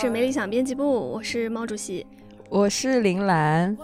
是没理想编辑部，我是毛主席。我是林兰，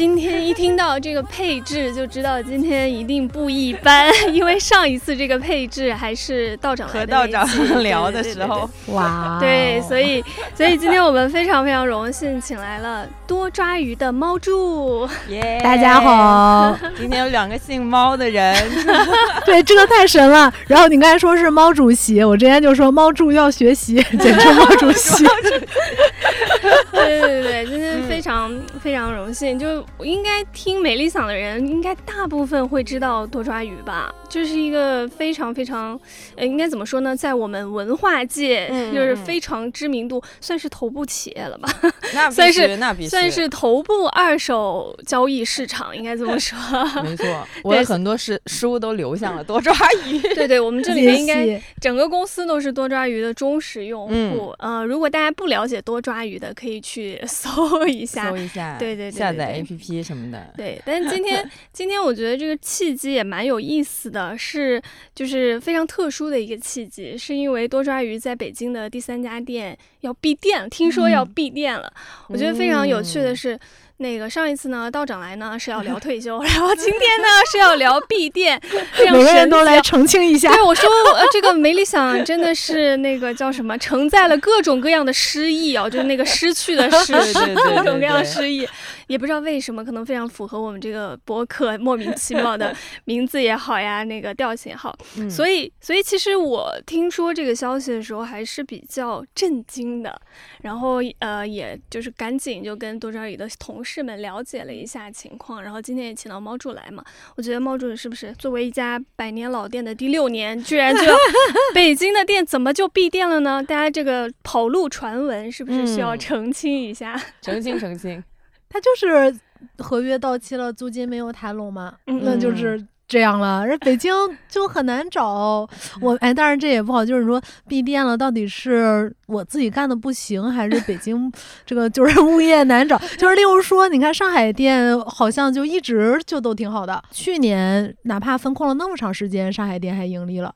今天一听到这个配置，就知道今天一定不一般，因为上一次这个配置还是道长和道长聊的时候，哇，对，所以所以今天我们非常非常荣幸，请来了多抓鱼的猫柱。耶大家。好，今天有两个姓猫的人，对，这个太神了。然后你刚才说是猫主席，我之前就说猫助要学习，简称猫主席。对对对，今天非常、非常荣幸，就应该听美丽嗓的人，应该大部分会知道多抓鱼吧？就是一个非常非常，呃，应该怎么说呢？在我们文化界，嗯就是嗯非常知名度，算是头部企业了吧？那必算是须，那必须，算是头部二手交易市场，应该这么说。没错。我的很多是书都流向了多抓鱼。对对，我们这里面应该整个公司都是多抓鱼的忠实用户。嗯呃，如果大家不了解多抓鱼的，可以去 搜一下搜。一下，对对对对下载对 APP 什么的。对，但是今天 今天我觉得这个契机也蛮有意思的，是就是非常特殊的一个契机，是因为多抓鱼在北京的第三家店要闭店，听说要嗯闭店了。我觉得非常有趣的嗯是。那个上一次呢，道长来呢是要聊 退休，然后今天呢是要聊闭店，每个人都来澄清一下对，。我说呃，这个没理想真的是那个叫什么，承载了各种各样的失意啊，就是那个失去的失，各种各样的对诗意，也不知道为什么，可能非常符合我们这个博客莫名其妙的 名字也好呀，那个调性也好，嗯所以所以其实我听说这个消息的时候还是比较震惊的，然后呃，也就是赶紧就跟多抓鱼的同事们了解了一下情况，然后今天也请到猫主来嘛，我觉得猫主是不是作为一家百年老店的第六年，居然就 北京的店怎么就闭店了呢？大家这个跑路传闻是不是需要嗯澄清一下？澄 清澄清。他就是合约到期了，租金没有谈拢嘛，嗯那就是。这样了，人北京就很难找 我，哎，当然这也不好，就是说闭店了，到底是我自己干的不行，还是北京 这个就是物业难找？就是例如说，你看上海店好像就一直就都挺好的，去年哪怕封控了那么长时间，上海店还盈利了。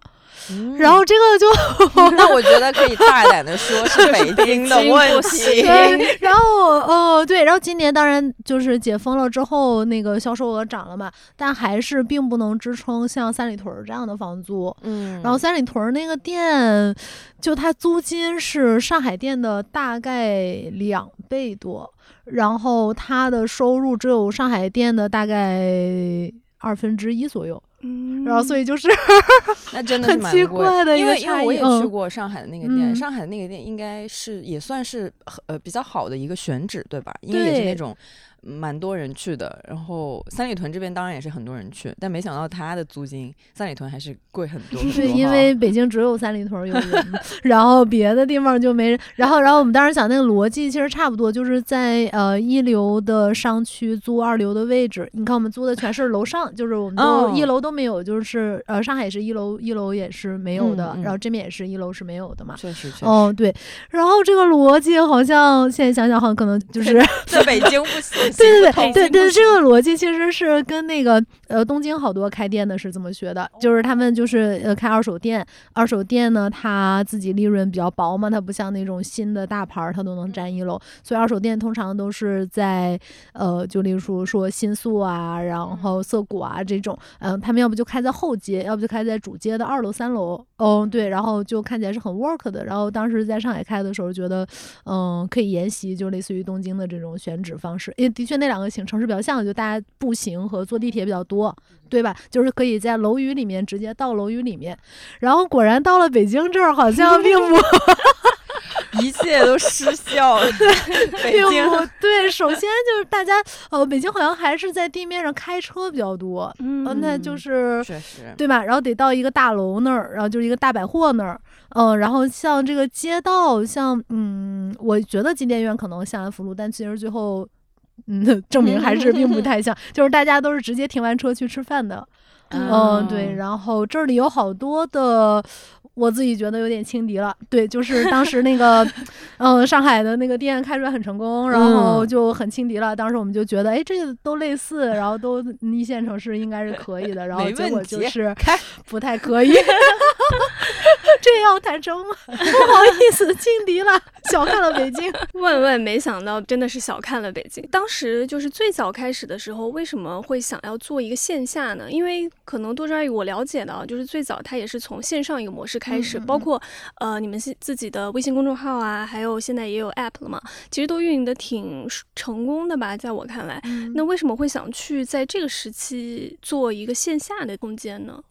嗯然后这个就 那我觉得可以大胆的说是北京的问题。对，然后哦对，然后今年当然就是解封了之后，那个销售额涨了嘛，但还是并不能支撑像三里屯儿这样的房租。嗯然后三里屯儿那个店，就它租金是上海店的大概两倍多，然后它的收入只有上海店的大概二分之一左右，嗯然后所以就是 那真的是很奇蛮贵怪的一因。为因为我也去嗯过上海的那个店，嗯上海的那个店应该是也算是呃比较好的一个选址，对吧？因为也是那种蛮多人去的。然后三里屯这边当然也是很多人去，但没想到它的租金三里屯还是贵很多 很多对，因为北京只有三里屯儿有人，然后别的地方就没人。然后，然后我们当时想那个逻辑其实差不多，就是在呃一流的商区租二流的位置。你看我们租的全是楼上，就是我们都、哦一楼都没有，就是呃上海也是一楼，一楼也是没有的，嗯嗯然后这边也是一楼是没有的嘛。确实确实、哦，对，然后这个逻辑好像现在想想，好像可能就是在北京不行，对对对对对，这个逻辑其实是跟那个呃东京好多开店的是这么学的，就是他们就是呃开二手店，二手店呢它自己利润比较薄嘛，它不像那种新的大牌儿它都能占一楼，所以二手店通常都是在呃就例如说新宿啊，然后涩谷啊这种，嗯、他们要不就开在后街，要不就开在主街的二楼三楼，嗯对，然后就看起来是很 work 的，然后当时在上海开的时候觉得嗯可以沿袭就类似于东京的这种选址方式，因为的确那两个城城市比较像，就大家步行和坐地铁比较多，对吧？就是可以在楼宇里面直接到楼宇里面，然后果然到了北京这儿好像并不。一切都失效了。北并京不对，首先就是大家呃，北京好像还是在地面上开车比较多，嗯呃，那就是确实，对吧？然后得到一个大楼那儿，然后就是一个大百货那儿，嗯、然后像这个街道，像嗯，我觉得金殿院可能像安福路，但其实最后。嗯，证明还是并不太 像，就是大家都是直接停完车去吃饭的，嗯，对。然后这里有好多的，我自己觉得有点轻敌了。对，就是当时那个，嗯，上海的那个店开出来很成功，然后嗯就很轻敌了。当时我们就觉得，哎，这个都类似，然后都一线城市应该是可以的，然后结果就是不太可以。这样坦诚吗？不好意思，轻敌了，小看了北京。万万没想到，真的是小看了北京。当时就是最早开始的时候，为什么会想要做一个线下呢？因为可能多抓鱼我了解到，就是最早它也是从线上一个模式开始，嗯嗯嗯包括呃你们自自己的微信公众号啊，还有现在也有 app 了嘛，其实都运营的挺成功的吧，在我看来。那为什么会想去在这个时期做一个线下的空间呢？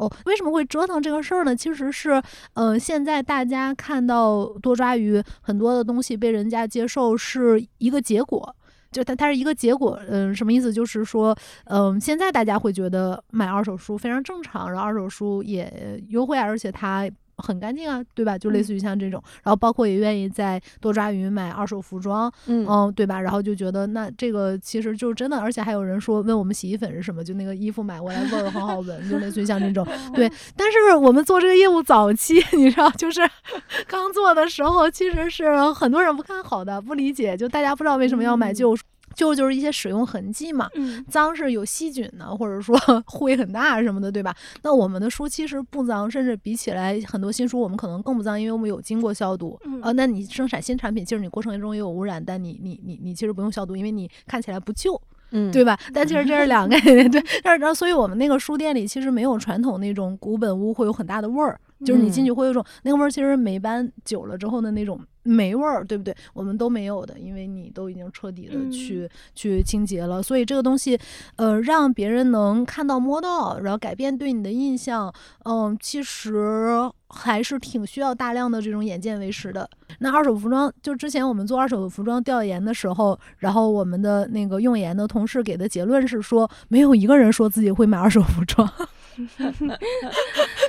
哦，为什么会折腾这个事儿呢？其实是，呃，现在大家看到多抓鱼很多的东西被人家接受是一个结果，就它它是一个结果，嗯、什么意思？就是说，嗯、现在大家会觉得买二手书非常正常，然后二手书也优惠，而且它。很干净啊，对吧？就类似于像这种，然后包括也愿意在多抓鱼买二手服装，嗯嗯，对吧？然后就觉得那这个其实就真的，而且还有人说问我们洗衣粉是什么，就那个衣服买过来味儿很好闻，就类似于像这种。对，但是我们做这个业务早期，你知道，就是 刚做的时候，其实是很多人不看好的，不理解，就大家不知道为什么要买旧书。旧就是一些使用痕迹嘛，嗯脏是有细菌的，或者说 灰很大什么的，对吧？那我们的书其实不脏，甚至比起来很多新书我们可能更不脏，因为我们有经过消毒。嗯呃，那你生产新产品，其实你过程中也有污染，但你你你你其实不用消毒，因为你看起来不旧。嗯对吧？但其实这是两个概念，对。但是然后，所以我们那个书店里其实没有传统那种古本屋会有很大的味儿，就是你进去会有一种那个味儿，其实霉斑久了之后的那种霉味儿，对不对？我们都没有的，因为你都已经彻底的去、去清洁了。所以这个东西，呃，让别人能看到摸到，然后改变对你的印象，嗯，其实还是挺需要大量的这种眼见为实的。那二手服装，就之前我们做二手服装调研的时候，然后我们的那个用研的同事给的结论是说，没有一个人说自己会买二手服装。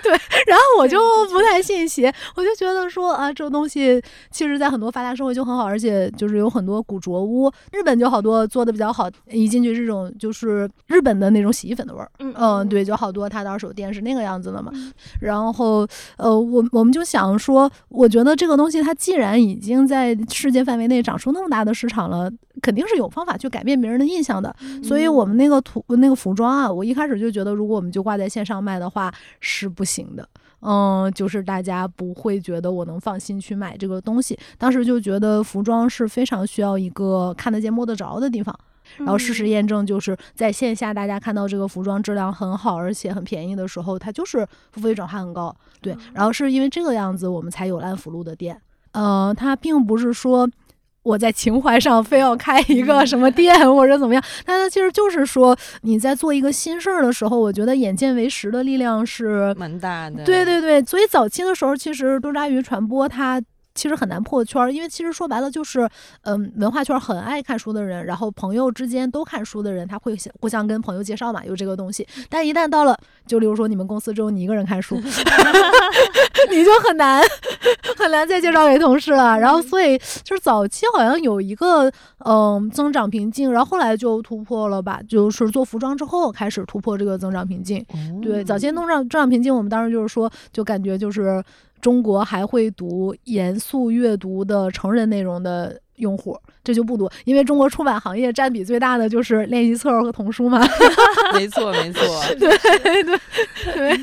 对，然后我就不太信邪，我就觉得说啊，这个东西其实在很多发达社会就很好，而且就是有很多古着屋，日本就好多做的比较好，一进去这种就是日本的那种洗衣粉的味儿，嗯嗯，对，就好多他的二手店是那个样子的嘛。然后呃，我我们就想说，我觉得这个东西它既然已经在世界范围内长出那么大的市场了，肯定是有方法去改变别人的印象的。所以我们那个图那个服装啊，我一开始就觉得，如果我们就挂在线上卖的话是不行的。嗯，就是大家不会觉得我能放心去买这个东西。当时就觉得服装是非常需要一个看得见摸得着的地方。然后事实验证，就是在线下大家看到这个服装质量很好，而且很便宜的时候，它就是付费转化很高。对，然后是因为这个样子，我们才有安福路的店。呃，它并不是说我在情怀上非要开一个什么店或者怎么样，但是其实就是说你在做一个新事儿的时候，我觉得眼见为实的力量是蛮大的。对对对，所以早期的时候，其实多抓鱼传播它。其实很难破圈儿，因为其实说白了就是，嗯，文化圈很爱看书的人，然后朋友之间都看书的人，他会互相跟朋友介绍嘛，有这个东西。但一旦到了，就例如说你们公司只有你一个人看书，你就很难很难再介绍给同事了。然后所以就是早期好像有一个嗯增长瓶颈，然后后来就突破了吧，就是做服装之后开始突破这个增长瓶颈。哦对，早先增长增长瓶颈，我们当时就是说，就感觉就是中国还会读严肃阅读的成人内容的用户，这就不多，因为中国出版行业占比最大的就是练习册和童书嘛。没错没错。对对对，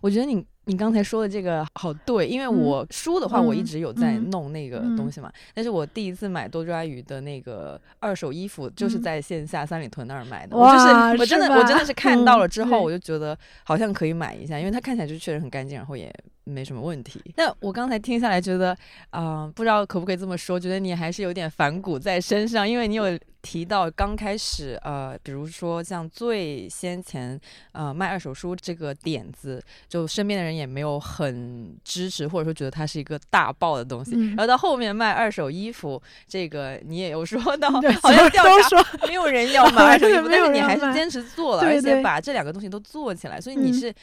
我觉得你你刚才说的这个好对，因为嗯我书的话，我一嗯直有在嗯弄那个嗯东西嘛。但是我第一次买多抓鱼的那个二手衣服，就是嗯在线下三里屯那儿买的。我就是哇我真的我真的是看到嗯了之后，我就觉得好像可以买一下，因为它看起来就确实很干净，然后也没什么问题。那我刚才听下来觉得，啊、不知道可不可以这么说，觉得你还是有点反骨在身上，因为你有提到刚开始，呃，比如说像最先前，呃，卖二手书这个点子，就身边的人也没有很支持，或者说觉得它是一个大爆的东西。嗯然后到后面卖二手衣服，这个你也有说到，好像调都查说没有人要买二手衣服，但是你还是坚持做了，对而且把这两个东西都做起来，所以你嗯是，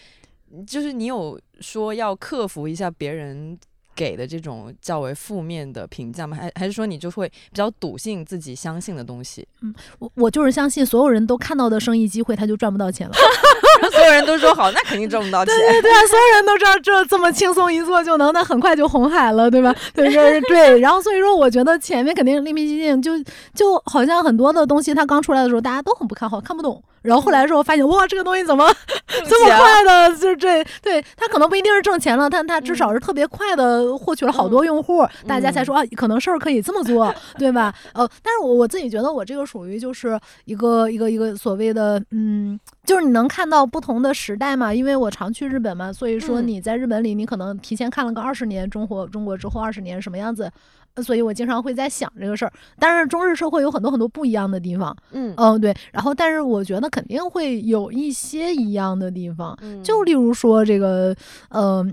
就是你有说要克服一下别人。给的这种较为负面的评价吗？还还是说你就会比较笃信自己相信的东西？嗯我我就是相信所有人都看到的生意机会，他就赚不到钱了。所有人都说好，那肯定挣不到钱。对对啊，所有人都知道这这么轻松一做就能，那很快就红海了，对吧？对 对对。然后所以说，我觉得前面肯定另辟蹊径，就就好像很多的东西，它刚出来的时候大家都很不看好，看不懂。然后后来的时候发现，哇，这个东西怎么这么快的，就这对它可能不一定是挣钱了，但它至少是特别快的获取了好多用户，大家才说啊，可能事儿可以这么做，对吧？呃，但是我我自己觉得我这个属于就是一个一个一个所谓的嗯，就是你能看到不同的时代嘛，因为我常去日本嘛，所以说嗯。你在日本里，你可能提前看了个二十年中国中国之后二十年什么样子。呃所以我经常会在想这个事儿，但是中日社会有很多很多不一样的地方，嗯。嗯，对，然后但是我觉得肯定会有一些一样的地方，嗯。就例如说这个，呃，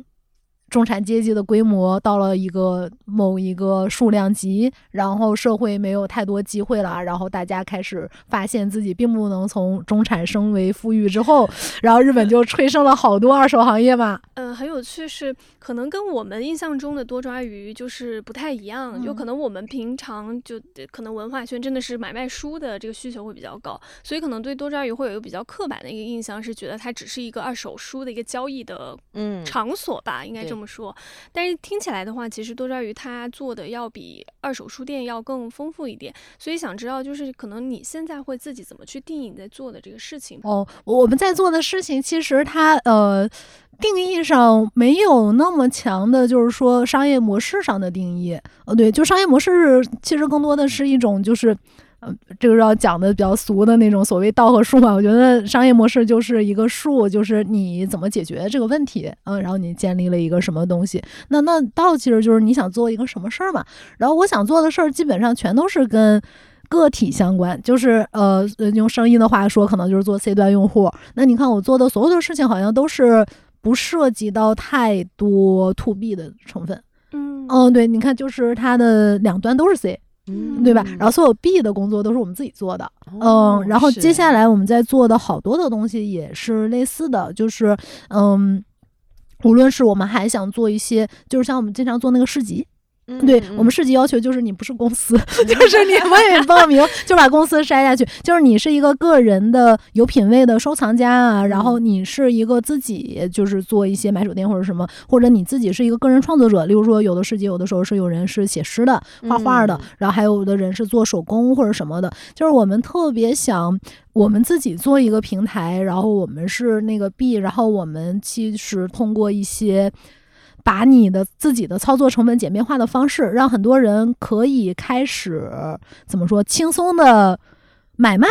中产阶级的规模到了一个某一个数量级，然后社会没有太多机会了，然后大家开始发现自己并不能从中产升为富裕之后，然后日本就催生了好多二手行业嘛。嗯，很有趣是，可能跟我们印象中的多抓鱼就是不太一样，有可嗯能我们平常就可能文化圈真的是买卖书的这个需求会比较高，所以可能对多抓鱼会有一个比较刻板的一个印象，是觉得它只是一个二手书的一个交易的嗯场所吧，应该这对么说。但是听起来的话，其实多抓鱼它做的要比二手书店要更丰富一点，所以想知道就是可能你现在会自己怎么去定义你在做的这个事情？哦，我们在做的事情其实它呃定义上没有那么强的，就是说商业模式上的定义。呃，对，就商业模式其实更多的是一种就是。呃，这个要讲的比较俗的那种所谓道和术嘛，我觉得商业模式就是一个术，就是你怎么解决这个问题，嗯，然后你建立了一个什么东西。那那道其实就是你想做一个什么事儿嘛。然后我想做的事儿基本上全都是跟个体相关，就是呃，呃用生意的话说，可能就是做 C 端用户。那你看我做的所有的事情，好像都是不涉及到太多 to B 的成分。嗯嗯，对，你看，就是它的两端都是 C，嗯对吧？然后所有 B 的工作都是我们自己做的。哦嗯，然后接下来我们在做的好多的东西也是类似的，就是嗯。无论是我们还想做一些，就是像我们经常做那个市集，对嗯我们市级要求就是你不是公司，就是你不愿意报名就把公司筛下去，就是你是一个个人的有品位的收藏家啊，然后你是一个自己就是做一些买手店或者什么，或者你自己是一个个人创作者，例如说有的市集有的时候是有人是写诗的、画画的嗯，然后还有的人是做手工或者什么的，就是我们特别想。我们自己做一个平台，然后我们是那个币然后我们其实通过一些把你的自己的操作成本简便化的方式，让很多人可以开始怎么说轻松的买卖。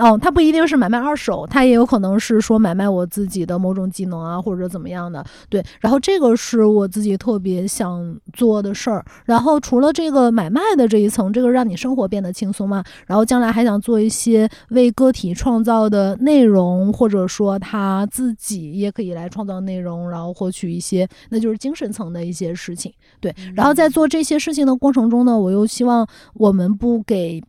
哦，它不一定是买卖二手，它也有可能是说买卖我自己的某种技能啊，或者怎么样的。对，然后这个是我自己特别想做的事儿。然后除了这个买卖的这一层，这个让你生活变得轻松嘛，然后将来还想做一些为个体创造的内容，或者说他自己也可以来创造内容，然后获取一些那就是精神层的一些事情。对，然后在做这些事情的过程中呢，我又希望我们不给。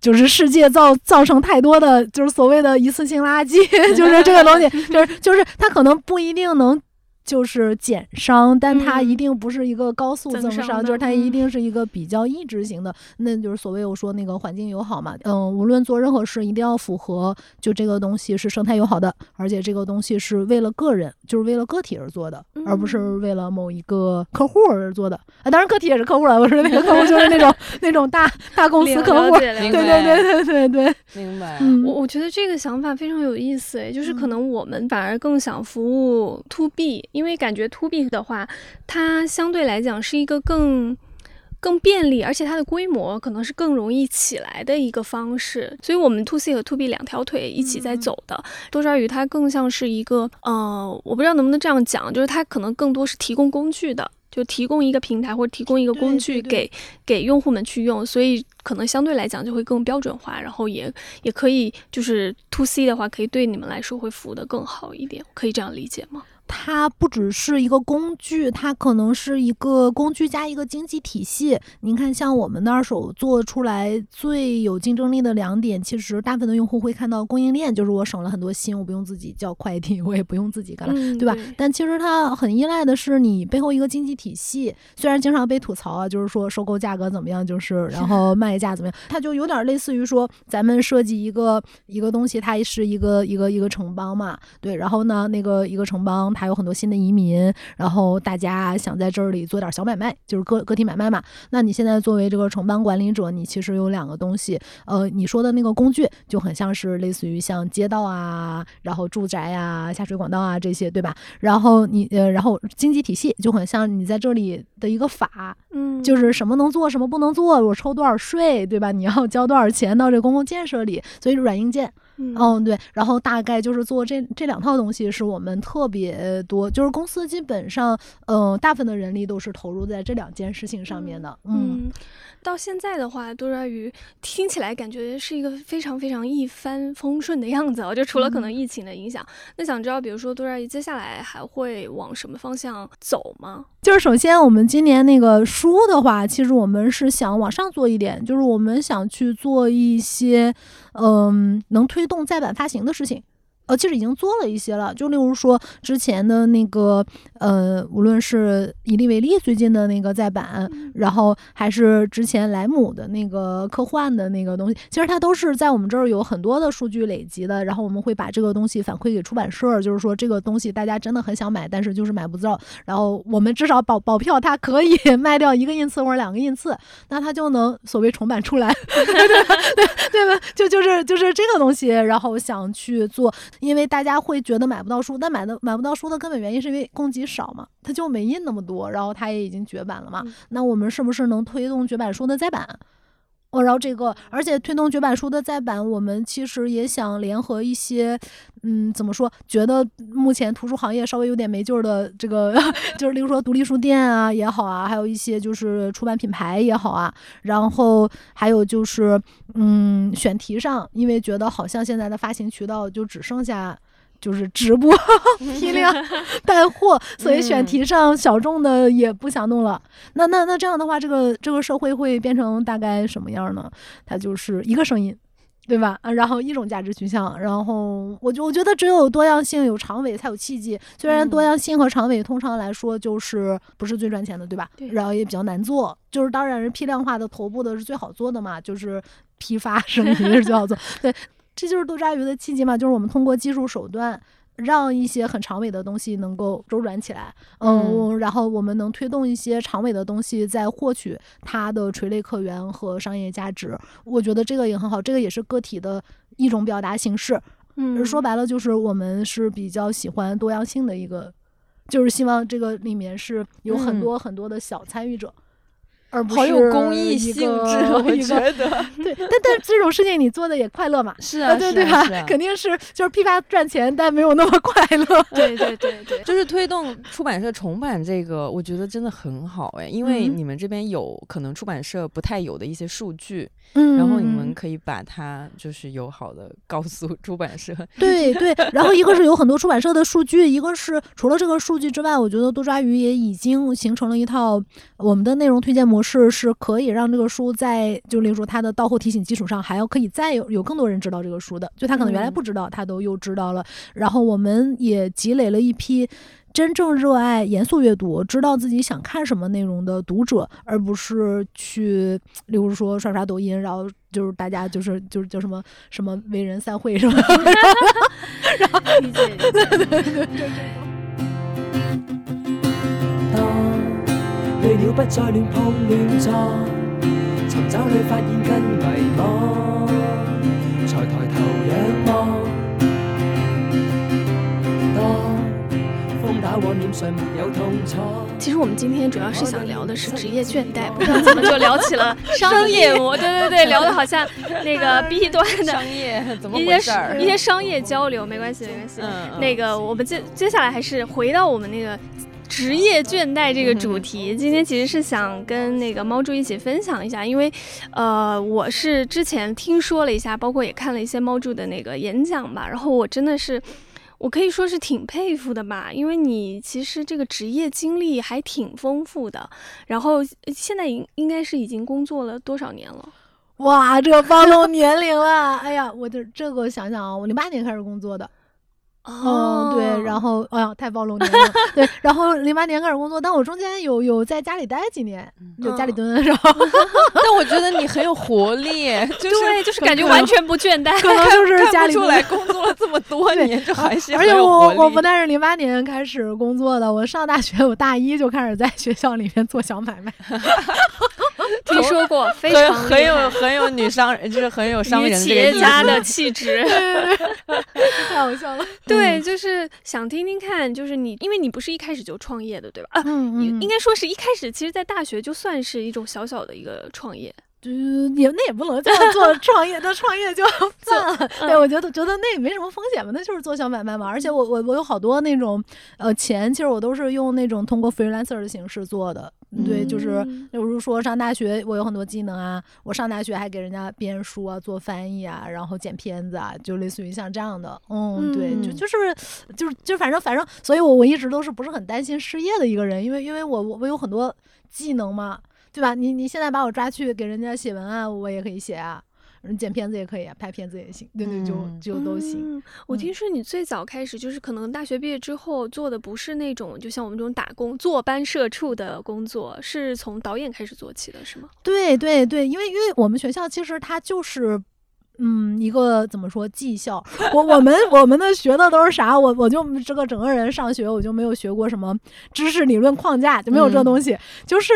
就是世界造造成太多的，就是所谓的一次性垃圾，就是这个东西，就是就是它可能不一定能。就是减伤，但它一嗯。定不是一个高速增伤，增伤的就是它一嗯。定是一个比较抑制型的，那就是所谓我说那个环境友好嘛。嗯，无论做任何事，一定要符合就这个东西是生态友好的，而且这个东西是为了个人，就是为了个体而做的，而不是嗯。为了某一个客户而做的。啊，当然个体也是客户了，我说那个客户就是那种 那种大大公司客户对对对对对对，明白。嗯，我我觉得这个想法非常有意思，诶，就是可嗯。能我们反而更想服务 to B，因为感觉 to B 的话，它相对来讲是一个更更便利，而且它的规模可能是更容易起来的一个方式。所以，我们 to C 和 to B 两条腿一起在走的。多抓鱼它更像是一个，呃，我不知道能不能这样讲，就是它可能更多是提供工具的，就提供一个平台或者提供一个工具给给用户们去用。所以，可能相对来讲就会更标准化，然后也也可以就是 to C 的话，可以对你们来说会服务的更好一点，可以这样理解吗？它不只是一个工具，它可能是一个工具加一个经济体系。您看，像我们的二手做出来最有竞争力的两点，其实大部分的用户会看到供应链，就是我省了很多心，我不用自己叫快递，我也不用自己干了，嗯对吧？对但其实它很依赖的是你背后一个经济体系。虽然经常被吐槽啊，就是说收购价格怎么样，就是然后卖价怎么样，它就有点类似于说咱们设计一个一个东西，它是一个一个一个城邦嘛，对，然后呢，那个一个城邦它有很多新的移民，然后大家想在这里做点小买卖，就是个个体买卖嘛。那你现在作为这个城邦管理者，你其实有两个东西，呃，你说的那个工具就很像是类似于像街道啊，然后住宅啊、下水管道啊这些，对吧？然后你呃，然后经济体系就很像你在这里的一个法，嗯，就是什么能做，什么不能做，我抽多少税，对吧？你要交多少钱到这公共建设里，所以软硬件。嗯嗯，对，然后大概就是做这这两套东西是我们特别多，就是公司基本上，嗯、大部分的人力都是投入在这两件事情上面的。嗯，嗯，到现在的话，多抓鱼听起来感觉是一个非常非常一帆风顺的样子哦，就除了可能疫情的影响，那想知道，比如说多抓鱼接下来还会往什么方向走吗？就是首先我们今年那个书的话，其实我们是想往上做一点，就是我们想去做一些，嗯，能推动再版发行的事情。呃，其实已经做了一些了，就例如说之前的那个，呃，无论是以利为例最近的那个再版，然后还是之前莱姆的那个科幻的那个东西，其实它都是在我们这儿有很多的数据累积的，然后我们会把这个东西反馈给出版社，就是说这个东西大家真的很想买，但是就是买不到，然后我们至少保保票它可以 卖掉一个印次或者两个印次，那它就能所谓重版出来，对吧？对对吧？就就是就是这个东西，然后想去做，因为大家会觉得买不到书，但买的买不到书的根本原因是因为供给少嘛，它就没印那么多，然后它也已经绝版了嘛。嗯那我们是不是能推动绝版书的再版？哦，然后这个，而且推动绝版书的再版，我们其实也想联合一些，嗯，怎么说？觉得目前图书行业稍微有点没劲儿的这个，就是例如说独立书店啊也好啊，还有一些就是出版品牌也好啊，然后还有就是，嗯，选题上，因为觉得好像现在的发行渠道就只剩下。就是直播 批量带货，所以选嗯题上小众的也不想弄了。那那那这样的话，这个这个社会会变成大概什么样呢？它就是一个声音。对吧？啊，然后一种价值取向，然后我就我觉得只有多样性、有长尾才有契机。虽然多嗯样性和长尾通常来说就是不是最赚钱的，对吧？对然后也比较难做。就是当然是批量化的头部的是最好做的嘛，就是批发 生意是最好做。对，这就是多抓鱼的契机嘛，就是我们通过技术手段。让一些很长尾的东西能够周转起来，嗯，嗯然后我们能推动一些长尾的东西，再获取它的垂类客源和商业价值。我觉得这个也很好，这个也是个体的一种表达形式。嗯，说白了，就是我们是比较喜欢多样性的一个，就是希望这个里面是有很嗯多很多的小参与者。而不好有公益性质，我 觉得 对，但但这种事情你做的也快乐嘛？啊，是啊，对对吧肯定是就是批发赚钱，但没有那么快乐。对对对对，就是推动出版社重版这个，我觉得真的很好哎，因为嗯你们这边有可能出版社不太有的一些数据，嗯然后你们可以把它就是友好的告诉出版社。对对，然后一个是有很多出版社的数据，一个是除了这个数据之外，我觉得多抓鱼也已经形成了一套我们的内容推荐模式，是可以让这个书在就例如说它的到后提醒基础上，还要可以再有有更多人知道这个书的，就他可能原来嗯不知道，他都又知道了。然后我们也积累了一批。真正热爱严肃阅读，知道自己想看什么内容的读者，而不是去，例如说刷刷抖音，然后就是大家就是就是叫什么什么为人散会什么，理解理解。當累了不再亂碰亂撞，尋找裏發現更迷茫，才抬頭仰望。當風打往臉上沒有痛楚。其实我们今天主要是想聊的是职业倦怠，不知道怎么就聊起了商业模，对对对，聊的好像那个 B 端的商业一些事儿？一些商业交流，没关系没关系。嗯那个我们接接下来还是回到我们那个。职业倦怠这个主题，今天其实是想跟那个猫猪一起分享一下，因为，呃，我是之前听说了一下，包括也看了一些猫猪的那个演讲吧，然后我真的是，我可以说是挺佩服的吧，因为你其实这个职业经历还挺丰富的，然后呃现在应应该是已经工作了多少年了？哇，这暴露年龄了！哎呀，我这这个想想啊，我零八年开始工作的，嗯，对，然后哎呀，太暴露年龄了，对，然后零八年开始工作，但我中间有有在家里待几年，就家里蹲，然后 但我觉得你很有活力，就是对，就是感觉完全不倦怠。可能就是家里出来工作了这么多年，就还是而且我我不但是零八年开始工作的，我上大学我大一就开始在学校里面做小买卖，听说过，非很常很有很有女商人，就是很有商人企业家的气质。太好笑了。对，就是想听听看，就是你，因为你不是一开始就创业的，对吧？啊，嗯嗯，应应该说是一开始，其实，在大学就算是一种小小的一个创业。就也那也不能叫做创业，那创业就算了。对，我觉得觉得那也没什么风险嘛，那就是做小买卖嘛。而且我我我有好多那种呃钱，其实我都是用那种通过 freelancer 的形式做的。对，就是嗯比如说上大学，我有很多技能啊，我上大学还给人家编书啊、做翻译啊，然后剪片子啊，就类似于像这样的。嗯，对，就嗯就是就是就反正反正，所以我我一直都是不是很担心失业的一个人，因为因为我我我有很多技能嘛。对吧？你你现在把我抓去给人家写文案，我也可以写啊，嗯剪片子也可以啊，拍片子也行，对对，就嗯就都行。嗯我嗯听说你最早开始就是可能大学毕业之后做的不是那种就像我们这种打工坐班社畜的工作，是从导演开始做起的，是吗？对对对，因为因为我们学校其实它就是。嗯，一个怎么说技校？我我们我们的学的都是啥？我我就这个整个人上学我就没有学过什么知识理论框架，就没有这嗯东西。就是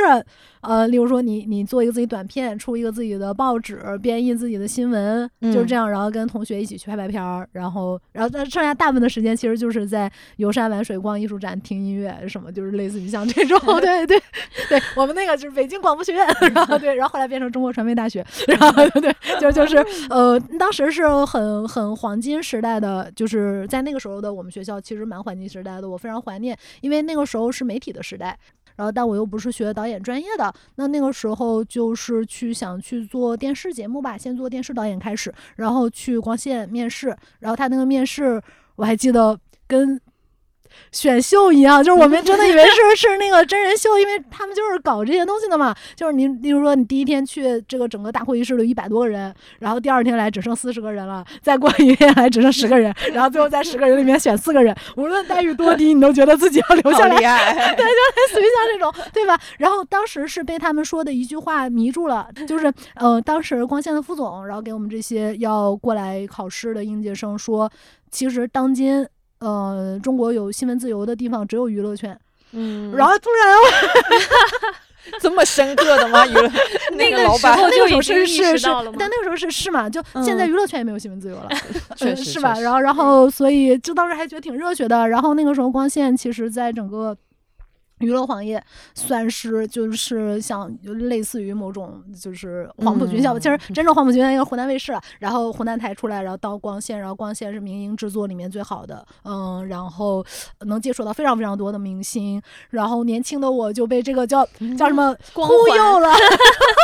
呃，例如说你你做一个自己短片，出一个自己的报纸，编译自己的新闻，就是这嗯样，然后跟同学一起去拍拍片儿，然后然后但剩下大部分的时间其实就是在游山玩水、逛艺术展、听音乐什么，就是类似于像这种。对对对，我们那个就是北京广播学院，然后对，然后后来变成中国传媒大学，然后对，就就是呃，当时是很很黄金时代的，就是在那个时候的我们学校其实蛮黄金时代的，我非常怀念，因为那个时候是媒体的时代。然后，但我又不是学导演专业的，那那个时候就是去想去做电视节目吧，先做电视导演开始，然后去光线面试，然后他那个面试我还记得跟选秀一样，就是我们真的以为是是那个真人秀，因为他们就是搞这些东西的嘛。就是你，例如说你第一天去这个整个大会议室里一百多个人，然后第二天来只剩四十个人了，再过一天来只剩十个人，然后最后在十个人里面选四个人，无论待遇多低，你都觉得自己要留下来对，就类似于像这种，对吧？然后当时是被他们说的一句话迷住了，就是呃，当时光线的副总，然后给我们这些要过来考试的应届生说，其实当今呃中国有新闻自由的地方只有娱乐圈。嗯，然后突然 这么深刻的吗？娱乐 那个老板个时候那个时候就是是是但那个时候是是嘛，就现在嗯娱乐圈也没有新闻自由了，确是吧？然后然后所以就当时还觉得挺热血的。然后那个时候光线其实在整个。娱乐行业算是就是像类似于某种就是黄埔军校，吧其实真正黄埔军校应该是湖南卫视，然后湖南台出来，然后到光线，然后光线是民营制作里面最好的，嗯，然后能接触到非常非常多的明星，然后年轻的我就被这个叫叫什么忽悠了。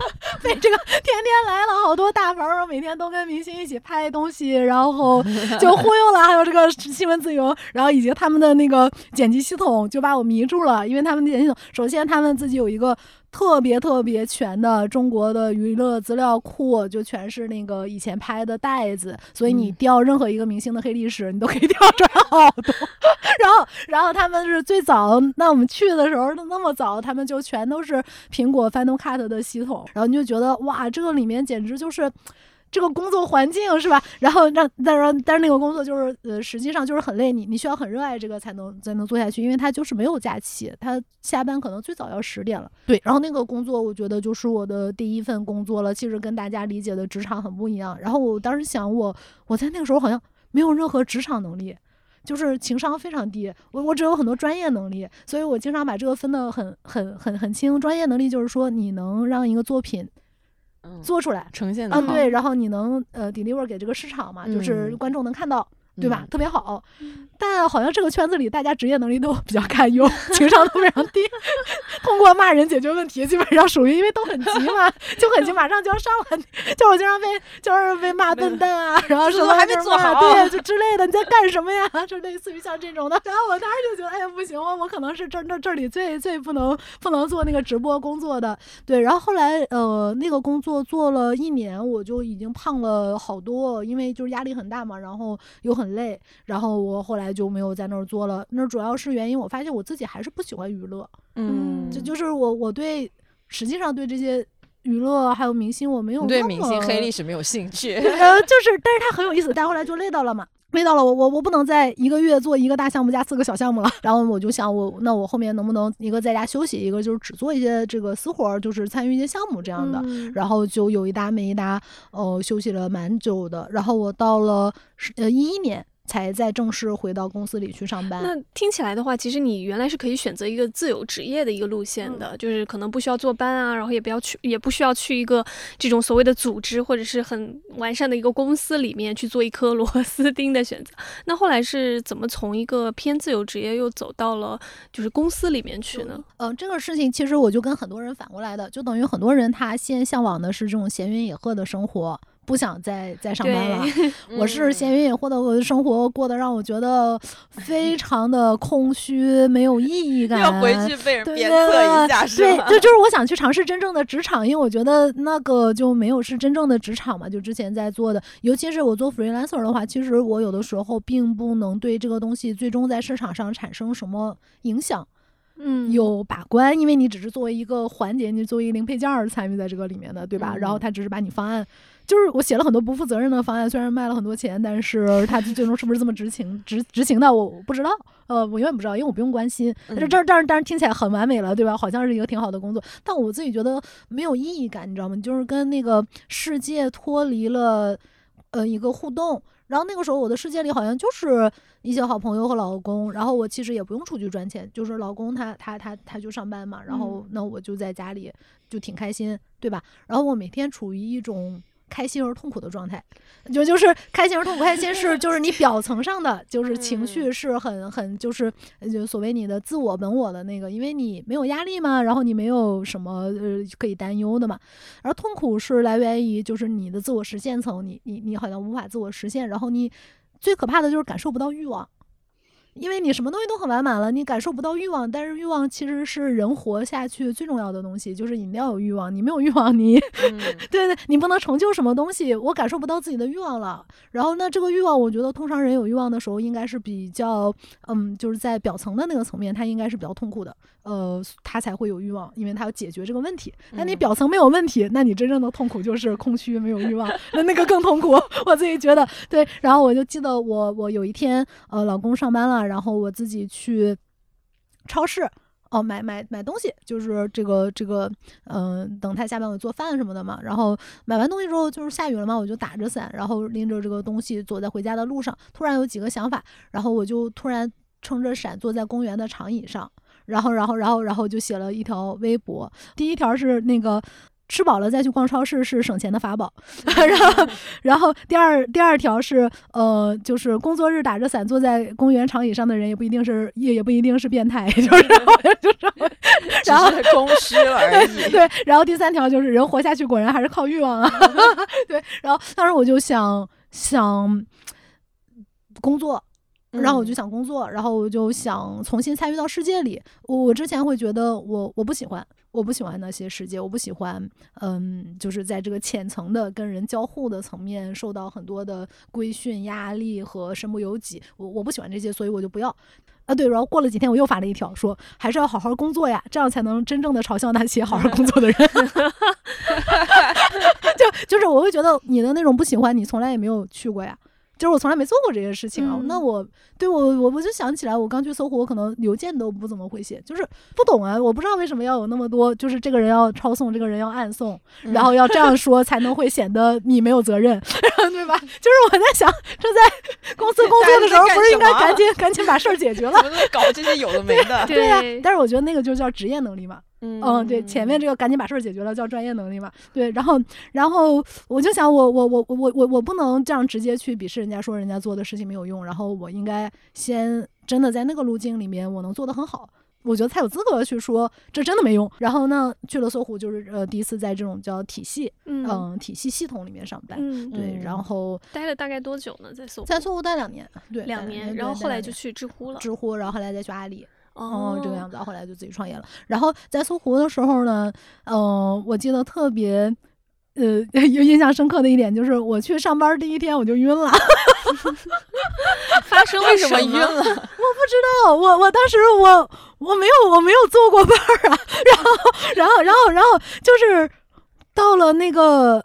被这个天天来了好多大牌儿，每天都跟明星一起拍东西，然后就忽悠了。还有这个新闻自由，然后以及他们的那个剪辑系统，就把我迷住了。因为他们的剪辑系统，首先他们自己有一个特别特别全的中国的娱乐资料库，就全是那个以前拍的袋子，所以你嗯调任何一个明星的黑历史，你都可以 调出来好多。然后，然后他们是最早，那我们去的时候那么早，他们就全都是苹果 Final Cut 的系统，然后你就觉得哇，这个里面简直就是。这个工作环境是吧？然后让，但是但是那个工作就是呃，实际上就是很累，你你需要很热爱这个才能才能做下去，因为他就是没有假期，他下班可能最早要十点了。对，然后那个工作我觉得就是我的第一份工作了，其实跟大家理解的职场很不一样。然后我当时想我，我在那个时候好像没有任何职场能力，就是情商非常低。我我只有很多专业能力，所以我经常把这个分得很很很很清。专业能力就是说你能让一个作品嗯做出来，呈现的啊，对，然后你能呃 deliver 给这个市场嘛，就是嗯观众能看到。对吧？嗯特别好，但好像这个圈子里大家职业能力都比较堪忧，情商都非常低。通过骂人解决问题，基本上属于因为都很急嘛，就很急，马上就要上了。就我经常被就是被骂笨蛋啊，然后什么还没做好对，就之类的，你在干什么呀？就类似于像这种的。然后我当时就觉得，哎呀，不行，我我可能是这这这里最最不能不能做那个直播工作的。对，然后后来呃那个工作做了一年，我就已经胖了好多，因为就是压力很大嘛，然后又很累，然后我后来就没有在那儿做了。那主要是原因，我发现我自己还是不喜欢娱乐，嗯，这就是我我对实际上对这些娱乐还有明星我没有对明星黑历史没有兴趣。呃，就是，但是它很有意思，但后来就累到了嘛。累到了我，我我不能在一个月做一个大项目加四个小项目了。然后我就想我，那我后面能不能一个在家休息，一个就是只做一些这个私活儿，就是参与一些项目这样的。嗯然后就有一搭没一搭，呃，休息了蛮久的。然后我到了是呃一一年才再正式回到公司里去上班。那听起来的话，其实你原来是可以选择一个自由职业的一个路线的，就是可能不需要坐班啊，然后也不要去，也不需要去一个这种所谓的组织或者是很完善的一个公司里面去做一颗 螺丝钉的选择。那后来是怎么从一个偏自由职业又走到了就是公司里面去呢？呃，这个事情其实我就跟很多人反过来的，就等于很多人他先向往的是这种闲云野鹤的生活，不想再再上班了。我是闲云野鹤的，我的生活过得让我觉得非常的空虚，没有意义感。要回去被人对鞭策一下是对，就就是我想去尝试真正的职场，因为我觉得那个就没有是真正的职场嘛，就之前在做的，尤其是我做 freelancer 的话，其实我有的时候并不能对这个东西最终在市场上产生什么影响。嗯，有把关，因为你只是作为一个环节，你作为一个零配件儿参与在这个里面的，对吧？然后嗯他只是把你方案，就是我写了很多不负责任的方案，虽然卖了很多钱，但是 他最终是不是这么执行执执行的，我我不知道，呃，我永远不知道，因为我不用关心。但是嗯这儿这儿当然听起来很完美了，对吧？好像是一个挺好的工作，但我自己觉得没有意义感，你知道吗？就是跟那个世界脱离了呃一个互动。然后那个时候我的世界里好像就是一些好朋友和老公，然后我其实也不用出去赚钱，就是老公他他他他就上班嘛，然后那我就在家里就挺开心，对吧？然后我每天处于一种开心而痛苦的状态，就就是开心而痛苦，开心是就是你表层上的就是情绪是很很就是呃就所谓你的自我本我的那个，因为你没有压力嘛，然后你没有什么呃可以担忧的嘛，而痛苦是来源于就是你的自我实现层，你你你好像无法自我实现，然后你最可怕的就是感受不到欲望。因为你什么东西都很完满了，你感受不到欲望，但是欲望其实是人活下去最重要的东西，就是你要有欲望，你没有欲望，你嗯 对对，你不能成就什么东西，我感受不到自己的欲望了。然后那这个欲望，我觉得通常人有欲望的时候，应该是比较，嗯，就是在表层的那个层面，他应该是比较痛苦的，呃，他才会有欲望，因为他要解决这个问题。那你嗯表层没有问题，那你真正的痛苦就是空虚，没有欲望，那那个更痛苦。我自己觉得对。然后我就记得我我有一天，呃，老公上班了，然后我自己去超市。哦，买买买东西，就是这个这个，嗯、等他下班我做饭什么的嘛。然后买完东西之后，就是下雨了嘛，我就打着伞，然后拎着这个东西走在回家的路上。突然有几个想法，然后我就突然撑着伞坐在公园的长椅上，然后然后然后然后就写了一条微博。第一条是那个。吃饱了再去逛超市是省钱的法宝，然后，然后第二第二条是呃，就是工作日打着伞坐在公园长椅上的人也不一定是也也不一定是变态，就是就是，只然后是空虚了而已。对，然后第三条就是人活下去果然还是靠欲望啊。对，然后当时我就想想工作。然后我就嗯想工作，然后我就想重新参与到世界里。我我之前会觉得我我不喜欢，我不喜欢那些世界，我不喜欢，嗯，就是在这个浅层的跟人交互的层面受到很多的规训、压力和身不由己。我我不喜欢这些，所以我就不要。啊，对，然后过了几天，我又发了一条说，还是要好好工作呀，这样才能真正的嘲笑那些好好工作的人。就就是我会觉得你的那种不喜欢，你从来也没有去过呀。就是我从来没做过这些事情啊。嗯那我对我我我就想起来，我刚去搜狐，我可能邮件都不怎么会写，就是不懂啊，我不知道为什么要有那么多，就是这个人要抄送，这个人要暗送，嗯然后要这样说才能会显得你没有责任，对吧？就是我在想，这在 公司工作的时候，不是应该赶紧赶紧把事儿解决了搞这些有的没的？对呀、但是我觉得那个就叫职业能力嘛。嗯嗯，对，前面这个赶紧把事儿解决了，叫专业能力嘛。对，然后，然后我就想我，我，我，我，我，我不能这样直接去鄙视人家，说人家做的事情没有用，然后我应该先真的在那个路径里面，我能做得很好。我觉得才有资格去说这真的没用。然后呢，去了搜狐，就是呃第一次在这种叫体系，嗯嗯，体系系统里面上班。嗯，对，嗯然后待了大概多久呢？在搜狐在搜狐待两年，对，两年，然后后来就去知乎了。知乎，然后后来再去阿里。哦哦，这个样子，后来就自己创业了。然后在搜狐的时候呢，嗯、我记得特别。呃，有印象深刻的一点就是，我去上班第一天我就晕了。发生了为什么么晕了？我不知道，我我当时我我没有我没有坐过班儿啊，然后然后然后然后就是到了那个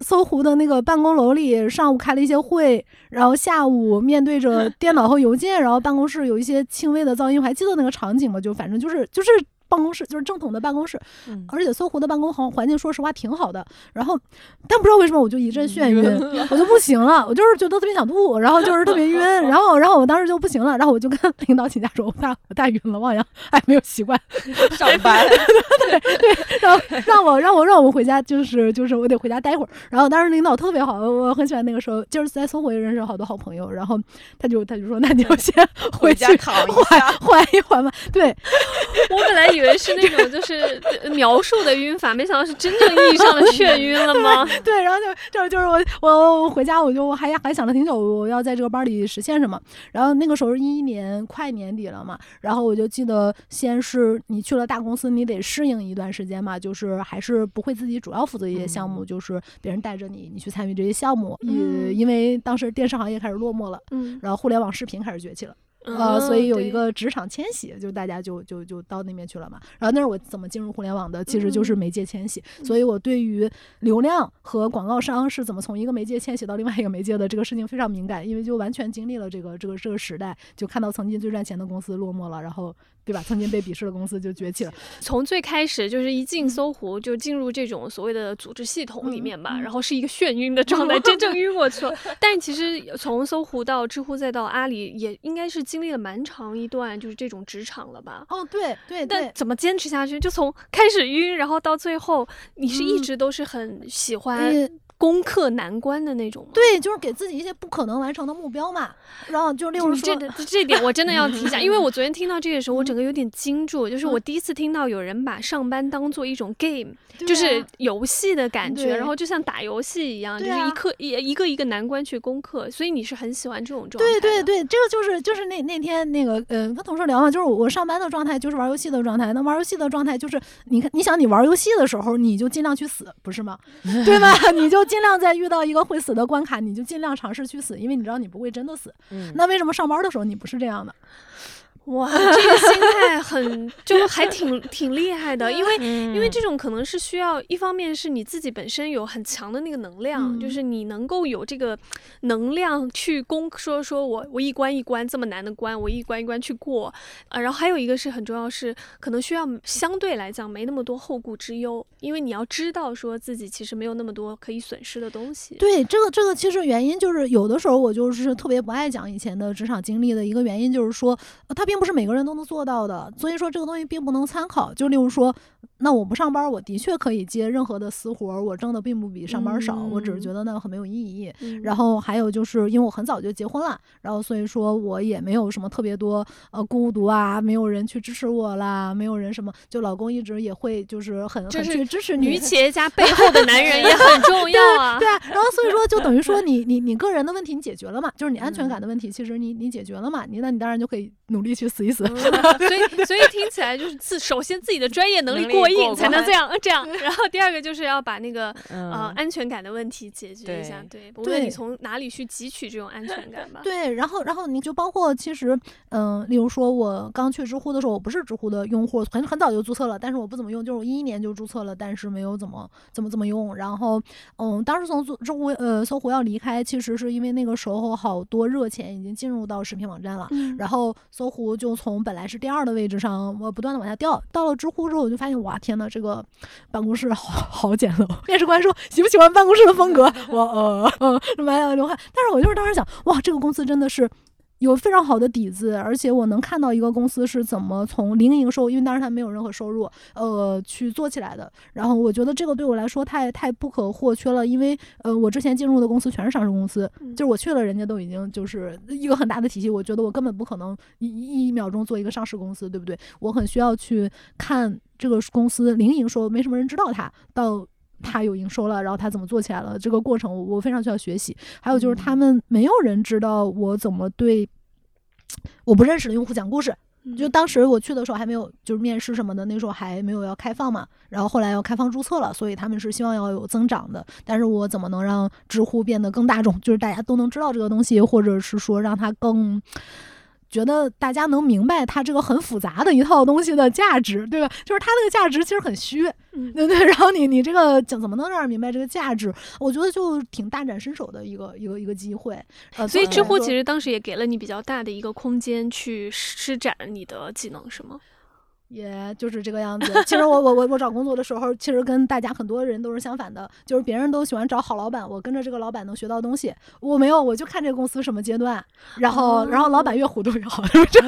搜狐的那个办公楼里，上午开了一些会，然后下午面对着 电脑和邮件，然后办公室有一些轻微的噪音，我还记得那个场景吗，就反正就是就是。办公室就是正统的办公室，嗯而且搜狐的办公环环境说实话挺好的。然后，但不知道为什么我就一阵眩晕，我就不行了，我就是觉得特别想吐，然后就是特别晕，然后然后我当时就不行了，然后我就跟 领导请假说，我大我大晕了，我好像还没有习惯，上班，然后让我让我让我回家，就是就是我得回家待会儿。然后当时领导特别好，我很喜欢那个时候，就是在搜狐也认识好多好朋友，然后他就他就说，那你就先回去回家躺一缓下。缓一缓吧。对，我本来以为是那种就是呃描述的晕法，没想到是真正意义上的眩晕了吗？对，然后就就就是我我我回家我就我还还想了挺久，我要在这个班里实现什么。然后那个时候一一年快年底了嘛，然后我就记得先是你去了大公司，你得适应一段时间嘛，就是还是不会自己主要负责一些项目，就是别人带着你，你去参与这些项目。嗯也因为当时电视行业开始落寞了。嗯，然后互联网视频开始崛起了，呃，所以有一个职场迁徙，就大家就就就到那边去了嘛。然后那是我怎么进入互联网的，其实就是嗯媒介迁徙。所以我对于流量和广告商是怎么从一个媒介迁徙到另外一个媒介的这个事情非常敏感，因为就完全经历了这个这个这个时代，就看到曾经最赚钱的公司落寞了，然后对吧？曾经被鄙视的公司就崛起了。从最开始就是一进搜狐就进入这种所谓的组织系统里面吧，然后是一个眩晕的状态，真正晕过去了。但其实从搜狐到知乎再到阿里，也应该是经历了蛮长一段就是这种职场了吧。哦，对对对，但怎么坚持下去？就从开始晕，然后到最后，你是一嗯直都是很喜欢呃攻克难关的那种吗？对，就是给自己一些不可能完成的目标嘛。然后就例如说这，这点我真的要提一下，因为我昨天听到这个时候，我整个有点惊住，就是我第一次听到有人把上班当做一种 game，对就是啊游戏的感觉，然后就像打游戏一样，就是一课一一个一个难关去攻克，所以你是很喜欢这种状态。对对对，这个就是就是那那天那个呃跟同事聊嘛，就是我上班的状态就是玩游戏的状态，那玩游戏的状态就是你看你想你玩游戏的时候你就尽量去死，不是吗？对吧？你就尽量在遇到一个会死的关卡，你就尽量尝试去死，因为你知道你不会真的死。嗯那为什么上班的时候你不是这样的？哇，这个心态很就还挺挺厉害的，因为因 因为这种可能是需要，一方面是你自己本身有很强的那个能量，嗯就是你能够有这个能量去攻，说说我我一关一关这么难的关，我一关一关去过，啊，然后还有一个是很重要是，可能需要相对来讲没那么多后顾之忧，因为你要知道说自己其实没有那么多可以损失的东西。对，这个这个其实原因就是有的时候我就是特别不爱讲以前的职场经历的一个原因，就是说呃它并不是每个人都能做到的，所以说这个东西并不能参考。就例如说，那我不上班，我的确可以接任何的私活儿，我挣的并不比上班少，我只是觉得那个很没有意义。嗯然后还有就是因为我很早就结婚了，然后所以说我也没有什么特别多呃孤独啊，没有人去支持我啦，没有人什么，就老公一直也会就是很就是很去支持你。女企业家背后的男人也很重要啊。对啊，然后所以说就等于说你 你你个人的问题你解决了嘛，就是你安全感的问题，其实你你解决了嘛，你那你当然就可以努力去死一死。嗯 所以所以听起来就是自首先自己的专业能力过回应才能这样。这样。然后第二个就是要把那个嗯呃安全感的问题解决一下，对，无论你从哪里去汲取这种安全感吧。对，然后然后你就包括其实，嗯、例如说我刚去知乎的时候，我不是知乎的用户，很很早就注册了，但是我不怎么用，就是我一一年就注册了，但是没有怎么怎么怎么用。然后，嗯，当时从知知乎呃搜狐要离开，其实是因为那个时候好多热钱已经进入到视频网站了。嗯，然后搜狐就从本来是第二的位置上，我不断的往下掉。到了知乎之后，我就发现，哇，天呐，这个办公室好 好简陋。面试官说喜不喜欢办公室的风格？我呃呃满脸流汗。但是我就是当时想，哇，这个公司真的是。有非常好的底子，而且我能看到一个公司是怎么从零营收，因为当时它没有任何收入，呃，去做起来的。然后我觉得这个对我来说太太不可或缺了，因为呃，我之前进入的公司全是上市公司，嗯就是我去了，人家都已经就是一个很大的体系，我觉得我根本不可能一一一秒钟做一个上市公司，对不对？我很需要去看这个公司零营收，没什么人知道它，到它有营收了，然后他怎么做起来了，这个过程我我非常需要学习。还有就是他们没有人知道我怎么对我不认识的用户讲故事，嗯就当时我去的时候还没有，就是面试什么的，那时候还没有要开放嘛。然后后来要开放注册了，所以他们是希望要有增长的。但是我怎么能让知乎变得更大众，就是大家都能知道这个东西，或者是说让它更。觉得大家能明白它这个很复杂的一套东西的价值，对吧？就是它那个价值其实很虚，嗯对 对？然后你你这个怎怎么能让人明白这个价值？我觉得就挺大展身手的一个一个一个机会。呃，所以知乎其实。实当时也给了你比较大的一个空间去施展你的技能，是吗？也就是这个样子。其实我我我我找工作的时候，其实跟大家很多人都是相反的，就是别人都喜欢找好老板，我跟着这个老板能学到东西。我没有，我就看这个公司什么阶段，然后、然后老板越糊涂越好，是不是？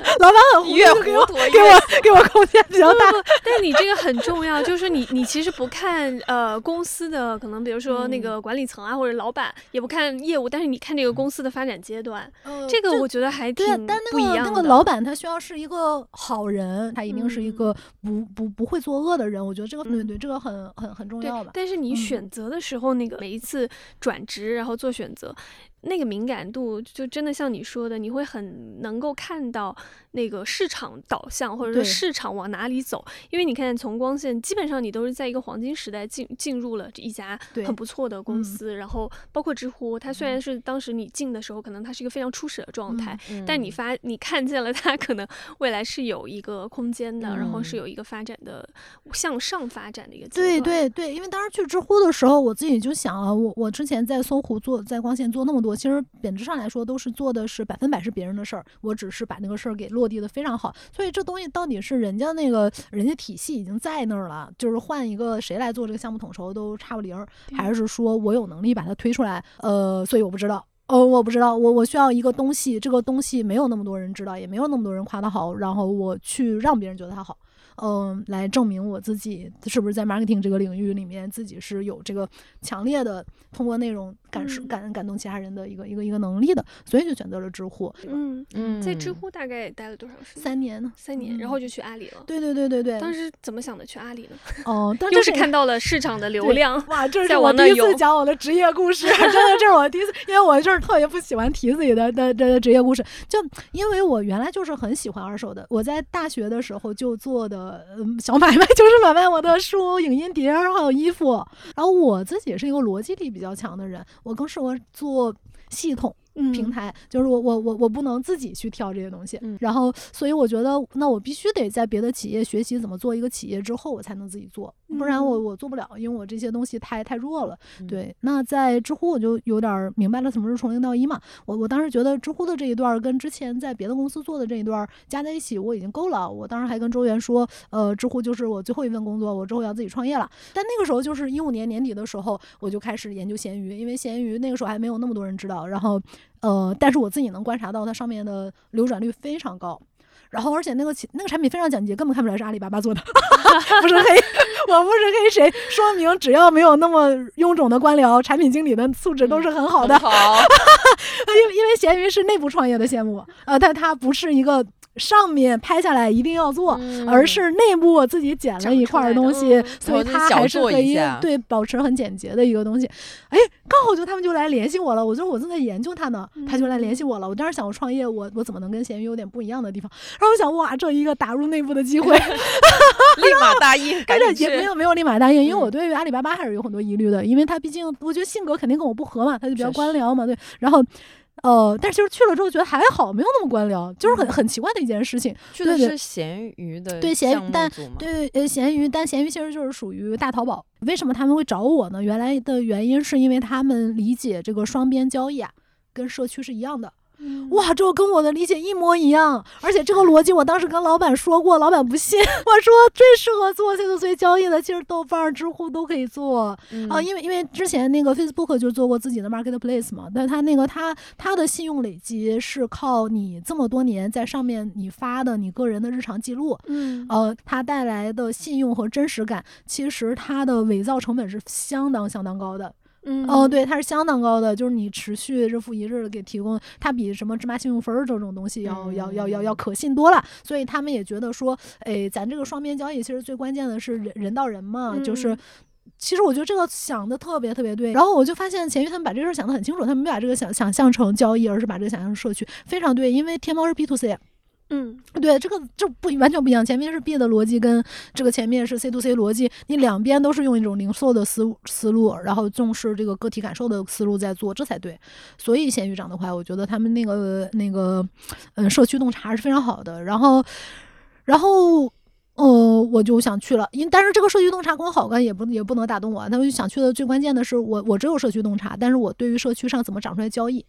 老板很给我糊涂给我给我空间比较大。但你这个很重要，就是你你其实不看呃公司的可能，比如说那嗯个管理层啊或者老板，也不看业务，但是你看这个公司的发展阶段，呃这个我觉得还挺对啊，但那个不一样的。那个老板他需要是一个好人，他一定是一嗯个不不不会作恶的人。我觉得这个对嗯对，这个很很很重要吧，。但是你嗯选择的时候，那个每一次转职然后做选择，那个敏感度就真的像你说的，你会很能够看到那个市场导向，或者说市场往哪里走。因为你看，从光线基本上你都是在一个黄金时代进进入了这一家很不错的公嗯。司，然后包括知乎，它虽然是当时你进的时候，可能它是一个非常初始的状态，但你发你看见了它可能未来是有一个空间的，然后是嗯。有一个发展的向上发展的一个阶对。对对，因为当时去知乎的时候，我自己就想啊，我我之前在搜狐做，在光线做那么多，其实本质上来说都是做的是百分百是别人的事儿，我只是把那个事儿给落地的非常好。所以这东西到底是人家那个人家体系已经在那儿了，就是换一个谁来做这个项目统筹都差不离儿，还是说我有能力把它推出来？呃，所以我不知道。哦，我不知道，我我需要一个东西，这个东西没有那么多人知道，也没有那么多人夸它好，然后我去让别人觉得它好。嗯，来证明我自己是不是在 marketing 这个领域里面自己是有这个强烈的通过内容感受嗯感感动其他人的一个一个一个能力的，所以就选择了知乎。嗯，嗯在知乎大概待了多长时间？三年呢？三年，然后就去阿里了。对对对对对，当时怎么想的去阿里呢？哦，当时又是看到了市场的流量，哇，这 是我第一次讲我的职业故事，真的，这是我第一次，因为我就是特别不喜欢提自己的的的的职业故事，就因为我原来就是很喜欢二手的，我在大学的时候就做的嗯小买卖，就是买卖我的书、影音碟还有衣服，然后我自己是一个逻辑力比较强的人，我更适合做系统。平嗯台，就是我我我我不能自己去挑这些东西，嗯然后所以我觉得那我必须得在别的企业学习怎么做一个企业之后，我才能自己做，不然我嗯我做不了，因为我这些东西太太弱了。嗯对，那在知乎我就有点儿明白了什么是从零到一嘛。我我当时觉得知乎的这一段儿跟之前在别的公司做的这一段儿加在一起我已经够了。我当时还跟周源说，呃，知乎就是我最后一份工作，我之后要自己创业了。但那个时候就是一五年年底的时候，我就开始研究闲鱼，因为闲鱼那个时候还没有那么多人知道。然后，呃，但是我自己能观察到它上面的流转率非常高。然后，而且那个企那个产品非常简洁，根本看不出来是阿里巴巴做的，不是黑，我不是黑谁，说明只要没有那么臃肿的官僚，产品经理的素质都是很好的。好，因为因为闲鱼是内部创业的项目，呃，但它不是一个上面拍下来一定要做，嗯而是内部我自己剪了一块儿东西，所以它还是可以对保持很简洁的一个东西。哎，刚好就他们就来联系我了，我就我正在研究它呢，他就来联系我了。我当时想，我创业，我我怎么能跟闲鱼有点不一样的地方？然后我想，哇，这一个打入内部的机会 立马答应，赶紧去但是也没有没有立马答应，因为嗯我对于阿里巴巴还是有很多疑虑的，因为他毕竟我觉得性格肯定跟我不合嘛，他就比较官僚嘛，对，然后。呃，但是就是去了之后觉得还好，没有那么官僚，就是很很奇怪的一件事情。去的对对是闲鱼的对闲项目但？对，呃，咸鱼，但咸鱼其实就是属于大淘宝。为什么他们会找我呢？原来的原因是因为他们理解这个双边交易啊，跟社区是一样的。哇，这个跟我的理解一模一样，而且这个逻辑我当时跟老板说过，老板不信。我说最适合做 C to C 交易的，其实豆瓣儿、知乎都可以做。嗯啊，因为因为之前那个 Facebook 就做过自己的 marketplace 嘛，但他那个他他的信用累积是靠你这么多年在上面你发的你个人的日常记录，嗯呃，它带来的信用和真实感，其实它的伪造成本是相当相当高的。嗯哦，对，它是相当高的，就是你持续日复一日的给提供，它比什么芝麻信用分这种东西要、要要要要可信多了。所以他们也觉得说，哎，咱这个双边交易其实最关键的是人人到人嘛，就是嗯。其实我觉得这个想的特别特别对，然后我就发现钱鱼他们把这个事儿想得很清楚，他们没把这个想想象成交易，而是把这个想象成社区，非常对。因为天猫是 B to C，嗯对，这个就不完全不一样。前面是 B 的逻辑，跟这个前面是 C to C 逻辑，你两边都是用一种零售的思思路，然后重视这个个体感受的思路在做，这才对。所以闲鱼涨得快，我觉得他们那个那个嗯社区洞察是非常好的。然后，然后。呃，我就想去了，因但是这个社区洞察光好干也不也不能打动我。那我就想去的最关键的是我我只有社区洞察，但是我对于社区上怎么长出来交易，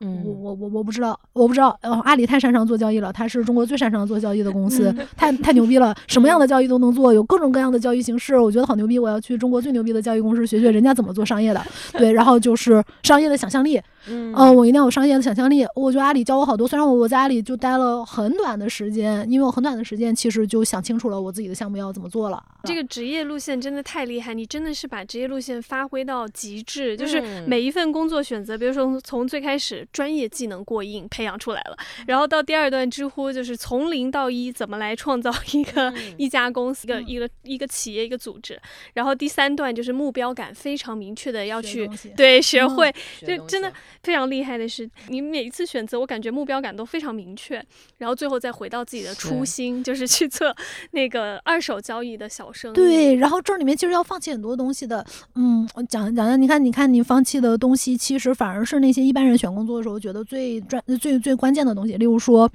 嗯，我我我不知道，我不知道。呃，阿里太擅长做交易了，它是中国最擅长做交易的公司，太太牛逼了，什么样的交易都能做，有各种各样的交易形式，我觉得好牛逼。我要去中国最牛逼的交易公司学学人家怎么做商业的，对，然后就是商业的想象力，嗯嗯、我一定要有商业的想象力。我觉得阿里教我好多，虽然我我在阿里就待了很短的时间，因为我很短的时间其实就想清楚了我自己的项目要怎么做了。这个职业路线真的太厉害，你真的是把职业路线发挥到极致，就是嗯每一份工作选择，比如说从从最开始专业技能过硬培养出来了，然后到第二段知乎就是从零到一怎么来创造一个、嗯。一家公司、一个一个一个企业、一个组织，然后第三段就是目标感非常明确的要去学对学嗯会，就真的非常厉害的是，你每一次选择，我感觉目标感都非常明确，然后最后再回到自己的初是。心，就是去做那个二手交易的小生意。对，然后这里面其实要放弃很多东西的。嗯，我讲讲讲，你看，你看，你放弃的东西，其实反而是那些一般人选工作的时候觉得最专、最最关键的东西，例如说。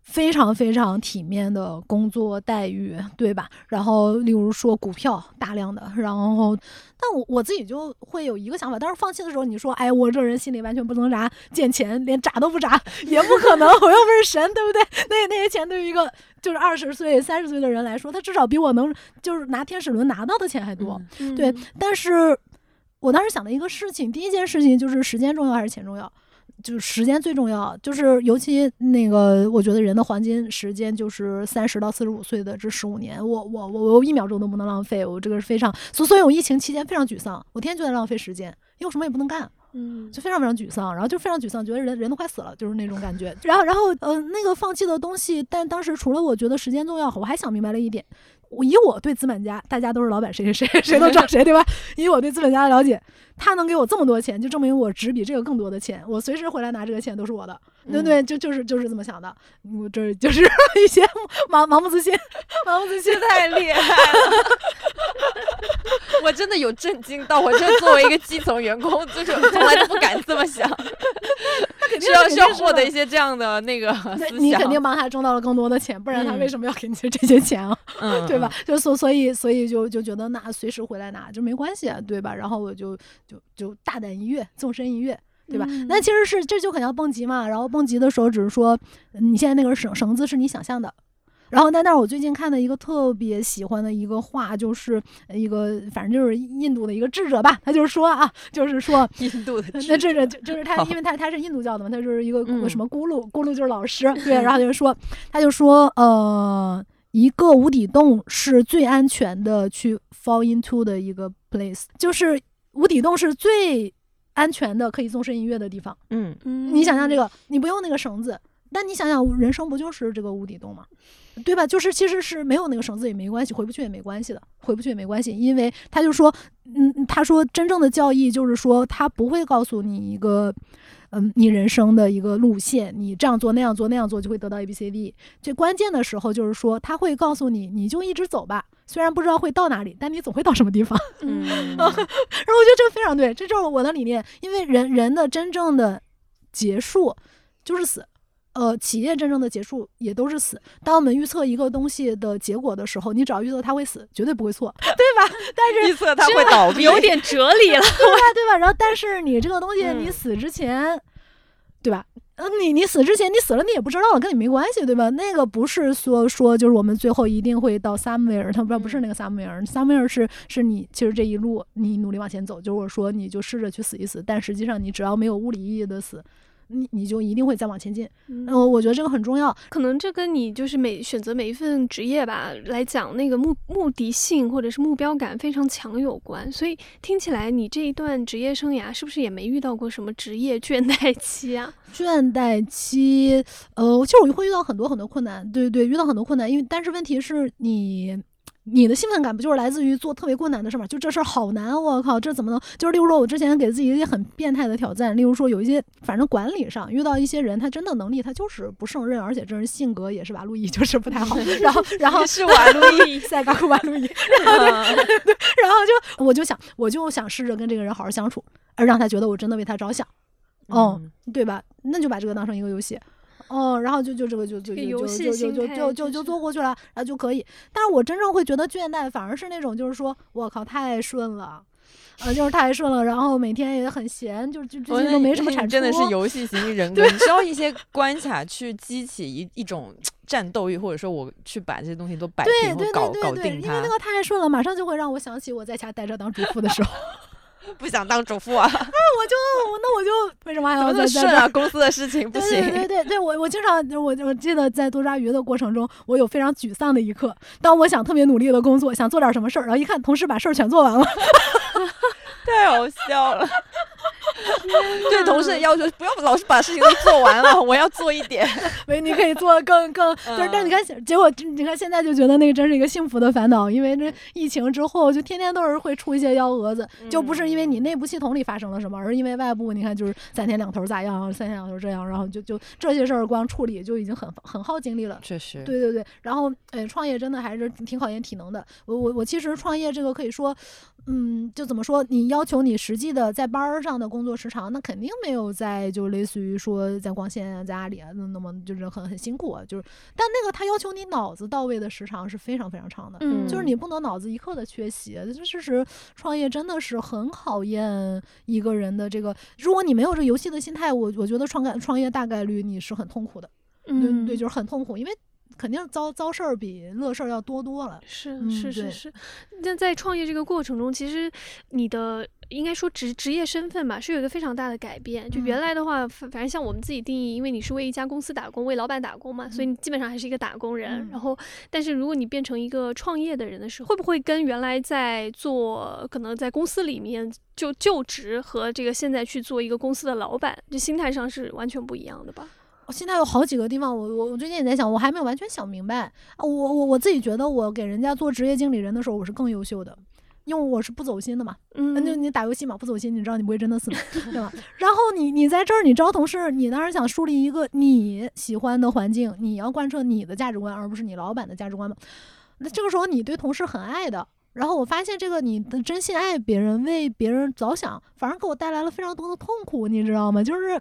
非常非常体面的工作待遇，对吧？然后，例如说股票大量的，然后，但我我自己就会有一个想法，当时放弃的时候，你说，哎，我这人心里完全不能啥，见钱连眨都不眨，也不可能，我又不是神，对不对？那那些钱对于一个就是二十岁、三十岁的人来说，他至少比我能就是拿天使轮拿到的钱还多。嗯嗯对，但是我当时想的一个事情，第一件事情就是时间重要还是钱重要？就是时间最重要，就是尤其那个，我觉得人的黄金时间就是三十到四十五岁的这十五年，我我我我一秒钟都不能浪费，我这个是非常，所所以我疫情期间非常沮丧，我天天就在浪费时间，因为我什么也不能干。嗯就非常非常沮丧，然后就非常沮丧，觉得人人都快死了，就是那种感觉。然后，然后，呃，那个放弃的东西，但当时除了我觉得时间重要，我还想明白了一点，我以我对资本家，大家都是老板，谁谁谁谁都找谁，对吧？以我对资本家的了解，他能给我这么多钱，就证明我值比这个更多的钱，我随时回来拿这个钱都是我的，对对？就就是就是这么想的。我这就是 一些盲盲目自信，盲目自信。太厉害了！我真的有震惊到，我这作为一个基层员工，就是从来都不敢这么想，需要需要获得一些这样的那个思想，你肯定帮他挣到了更多的钱，不然他嗯为什么要给你这些钱啊？嗯，对吧？就所所以所以就就觉得那随时回来拿就没关系，啊对吧？然后我就就就大胆一跃，纵身一跃。对吧？嗯那其实是这就很像蹦极嘛。然后蹦极的时候，只是说嗯你现在那根绳绳子是你想象的。然后，在那儿我最近看的一个特别喜欢的一个话，就是一个反正就是印度的一个智者吧，他就是说啊，就是说 印度的那这个就就是他，因为他他是印度教的嘛，他就是一个嗯什么咕噜，咕噜就是老师，对，然后他就说，他就说，呃，一个无底洞是最安全的去 fall into 的一个 place，就是无底洞是最安全的可以纵身一跃的地方。嗯你想象这个，你不用那个绳子。但你想想，人生不就是这个无底洞吗？对吧？就是其实是没有那个绳子也没关系，回不去也没关系的，回不去也没关系，因为他就说，嗯，他说真正的教义就是说，他不会告诉你一个，嗯，你人生的一个路线，你这样做那样做那样做就会得到 A B C D。最关键的时候就是说，他会告诉你，你就一直走吧，虽然不知道会到哪里，但你总会到什么地方。嗯，然后我觉得这个非常对，这就是我的理念。因为人人的真正的结束就是死，呃，企业真正的结束也都是死。当我们预测一个东西的结果的时候，你只要预测它会死，绝对不会错，对吧？但是预测它会倒闭，有点哲理了。对吧？对吧？然后，但是你这个东西，嗯你死之前，对吧？呃，你你死之前，你死了你也不知道了，跟你没关系，对吧？那个不是说说就是我们最后一定会到 somewhere，它不不是那个 somewhere，somewhere 是是你其实这一路你努力往前走，就是说你就试着去死一死，但实际上你只要没有物理意义的死，你你就一定会再往前进。嗯嗯、我觉得这个很重要。可能这跟你就是每选择每一份职业吧来讲，那个目目的性或者是目标感非常强有关。所以听起来你这一段职业生涯是不是也没遇到过什么职业倦怠期啊？倦怠期，呃，其实我会遇到很多很多困难，对对对，遇到很多困难，因为但是问题是你。你的兴奋感不就是来自于做特别困难的事儿吗？就这事儿好难，我靠，这怎么能？就是例如说，我之前给自己一些很变态的挑战，例如说有一些，反正管理上遇到一些人，他真的能力他就是不胜任，而且这人性格也是吧路易，就是不太好。然后，然后是瓦路易，塞巴库瓦路易，然后就，然后就我就想，我就想试着跟这个人好好相处，而让他觉得我真的为他着想。哦，对吧？那就把这个当成一个游戏，哦，然后就就这个就就就就就就就就就做过去了，然后就可以。但是我真正会觉得倦怠，反而是那种就是说，我靠，太顺了。啊，就是太顺了，然后每天也很闲，就就最近都没什么产出。真的是游戏型人 格，你需要 一些关卡去激起一一种战斗欲，或者说我去把这些东西都摆对平或对搞搞对对对，定它因为那。个太顺了，马上就会让我想起我在家待着当主妇的时候，不想当主妇啊，那我就那我就为什么还要在在这儿顺啊？公司的事情不对行。对对对对，我我经常我我记得在多抓鱼的过程中，我有非常沮丧的一刻。当我想特别努力的工作，想做点什么事儿，然后一看同事把事儿全做完了，太好笑了。对同事的要求，不要老是把事情都做完了，我要做一点。喂，你可以做更更，就是但是你看，结果你看现在就觉得那个真是一个幸福的烦恼，因为这疫情之后，就天天都是会出一些幺蛾子，就不是因为你内部系统里发生了什么，而是因为外部，你看就是三天两头咋样，三天两头这样，然后就就这些事儿光处理就已经很很耗精力了。确实，对对对，然后哎，创业真的还是挺考验体能的。我我我其实创业这个可以说，嗯，就怎么说，你要求你实际的在班儿上的工作时长，那肯定没有在就类似于说在光线啊，在阿里啊，那那么就是很很辛苦啊，就是，但那个他要求你脑子到位的时长是非常非常长的。嗯就是你不能脑子一刻的缺席，这事实创业真的是很考验一个人的这个。如果你没有这个游戏的心态，我我觉得创干创业大概率你是很痛苦的。对嗯，对，就是很痛苦，因为肯定遭遭事儿比乐事儿要多多了。是嗯是是是。那在创业这个过程中，其实你的应该说职职业身份吧，是有一个非常大的改变。就原嗯来的话，反反正像我们自己定义，因为你是为一家公司打工，为老板打工嘛，所以你基本上还是一个打工人。嗯然后，但是如果你变成一个创业的人的时候，会不会跟原来在做可能在公司里面就就职和这个现在去做一个公司的老板，这心态上是完全不一样的吧？我现在有好几个地方，我我我最近也在想，我还没有完全想明白。啊我我我自己觉得，我给人家做职业经理人的时候，我是更优秀的。因为我是不走心的嘛，嗯那就你打游戏嘛，不走心，你知道你不会真的死嘛，对吧？然后你你在这儿，你招同事，你当然想树立一个你喜欢的环境，你要贯彻你的价值观，而不是你老板的价值观嘛。那这个时候你对同事很爱的，然后我发现这个你的真心爱别人，为别人着想，反而给我带来了非常多的痛苦，你知道吗？就是。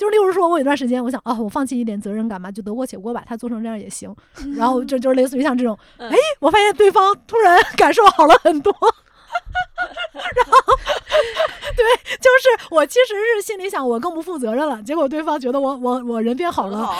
就是，例如说，我有段时间，我想啊，我放弃一点责任感吧，就得过且过吧，他做成这样也行。然后就就是类似于像这种，哎，我发现对方突然 感受好了很多。然后，对，就是我其实是心里想，我更不负责任了。结果对方觉得我我我人变好了，然后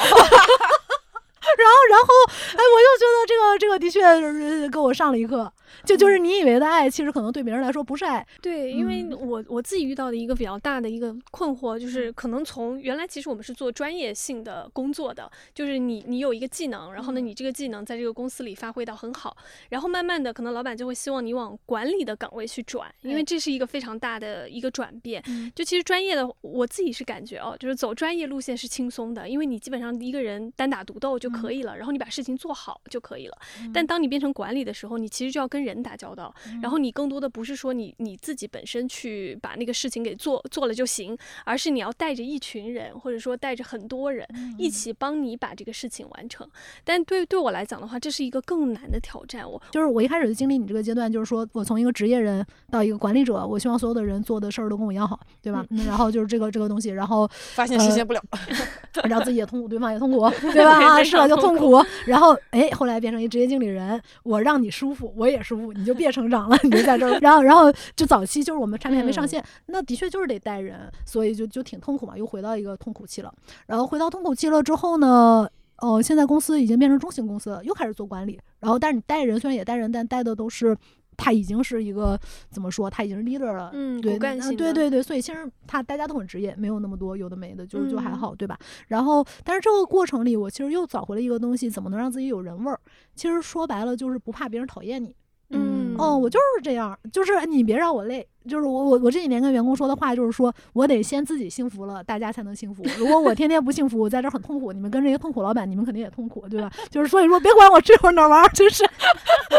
然后哎，我就觉得这个这个的确是给我上了一课。就就是你以为的爱，其实可能对别人来说不是爱。对，因为嗯我我自己遇到的一个比较大的一个困惑，就是可能从原来其实我们是做专业性的工作的，就是你你有一个技能，然后呢，你这个技能在这个公司里发挥到很好，然后慢慢的可能老板就会希望你往管理的岗位去转，因为这是一个非常大的一个转变。嗯就其实专业的我自己是感觉哦，就是走专业路线是轻松的，因为你基本上一个人单打独斗就可以了，然后你把事情做好就可以了。但当你变成管理的时候，你其实就要跟人打交道，然后你更多的不是说你你自己本身去把那个事情给做做了就行，而是你要带着一群人，或者说带着很多人一起帮你把这个事情完成。但对对我来讲的话，这是一个更难的挑战。我就是我一开始就经历你这个阶段，就是说我从一个职业人到一个管理者，我希望所有的人做的事儿都跟我一样好，对吧？嗯、然后就是这个这个东西，然后 发现实现不了，然后自己也痛苦，对方也痛苦，对吧？啊，非是吧？就痛苦。然后哎，后来变成一职业经理人，我让你舒服，我也舒服，你就别成长了，你就在这儿。然后然后就早期就是我们产品还没上线，那的确就是得带人，所以就就挺痛苦嘛，又回到一个痛苦期了。然后回到痛苦期了之后呢？呃，现在公司已经变成中型公司了，又开始做管理。然后，但是你带人虽然也带人，但带的都是他已经是一个怎么说？他已经是 leader 了，嗯，对，对对对，所以其实他大家都很职业，没有那么多有的没的，就就还嗯好，对吧？然后，但是这个过程里，我其实又找回了一个东西，怎么能让自己有人味儿？其实说白了就是不怕别人讨厌你。嗯哦，我就是这样，就是你别让我累。就是我我我这几年跟员工说的话，就是说我得先自己幸福了，大家才能幸福。如果我天天不幸福，我在这儿很痛苦，你们跟着一个痛苦老板，你们肯定也痛苦，对吧？就是所以说，别管我这会儿哪儿玩儿，就是别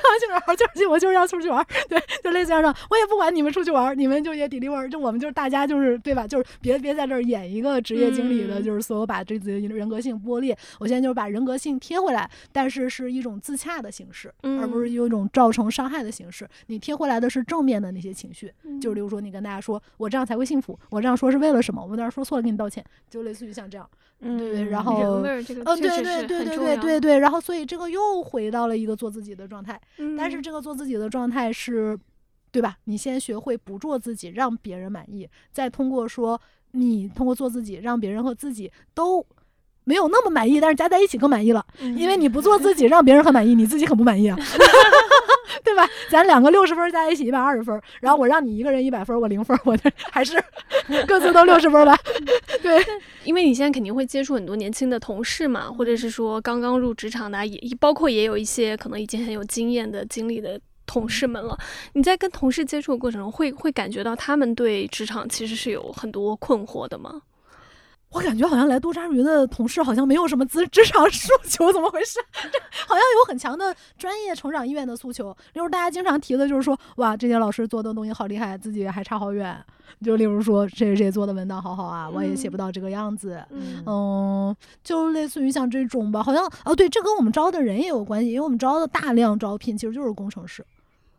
管去哪儿玩儿，就是我就是要出去玩儿，对，就类似这样的。我也不管你们出去玩儿，你们就也 deliver，就我们就是大家就是对吧？就是别别在这儿演一个职业经理的，嗯就是所有把这自己的人格性剥裂。我现在就是把人格性贴回来，但是是一种自洽的形式，而不是嗯有一种造成伤害的形式。你贴回来的是正面的那些情绪，嗯就比如说你跟大家说，我这样才会幸福，我这样说是为了什么？我哪儿说错了，给你道歉，就类似于像这样。嗯对然人后味儿这个呃，对对对对对对对，然后所以这个又回到了一个做自己的状态，但是嗯这个做自己的状态是，对吧？你先学会不做自己，让别人满意，再通过说你通过做自己，让别人和自己都。没有那么满意，但是加在一起更满意了，因为你不做自己，让别人很满意，你自己很不满意啊，对吧？咱两个六十分加在一起一百二十分，然后我让你一个人一百分，我零分，我这还是 各自都六十分吧？对，因为你现在肯定会接触很多年轻的同事嘛，或者是说刚刚入职场的啊，也包括也有一些可能已经很有经验的经历的同事们了。你在跟同事接触的过程中，会会感觉到他们对职场其实是有很多困惑的吗？我感觉好像来多抓鱼的同事好像没有什么职 职场诉求，怎么回事？这 好像有很强的专业成长意愿的诉求。例如大家经常提的就是说，哇，这些老师做的东西好厉害，自己还差好远。就例如说，谁谁谁做的文档好好啊，我也写不到这个样子。嗯嗯，就类似于像这种吧，好像哦，对，这跟我们招的人也有关系，因为我们招的大量招聘其实就是工程师。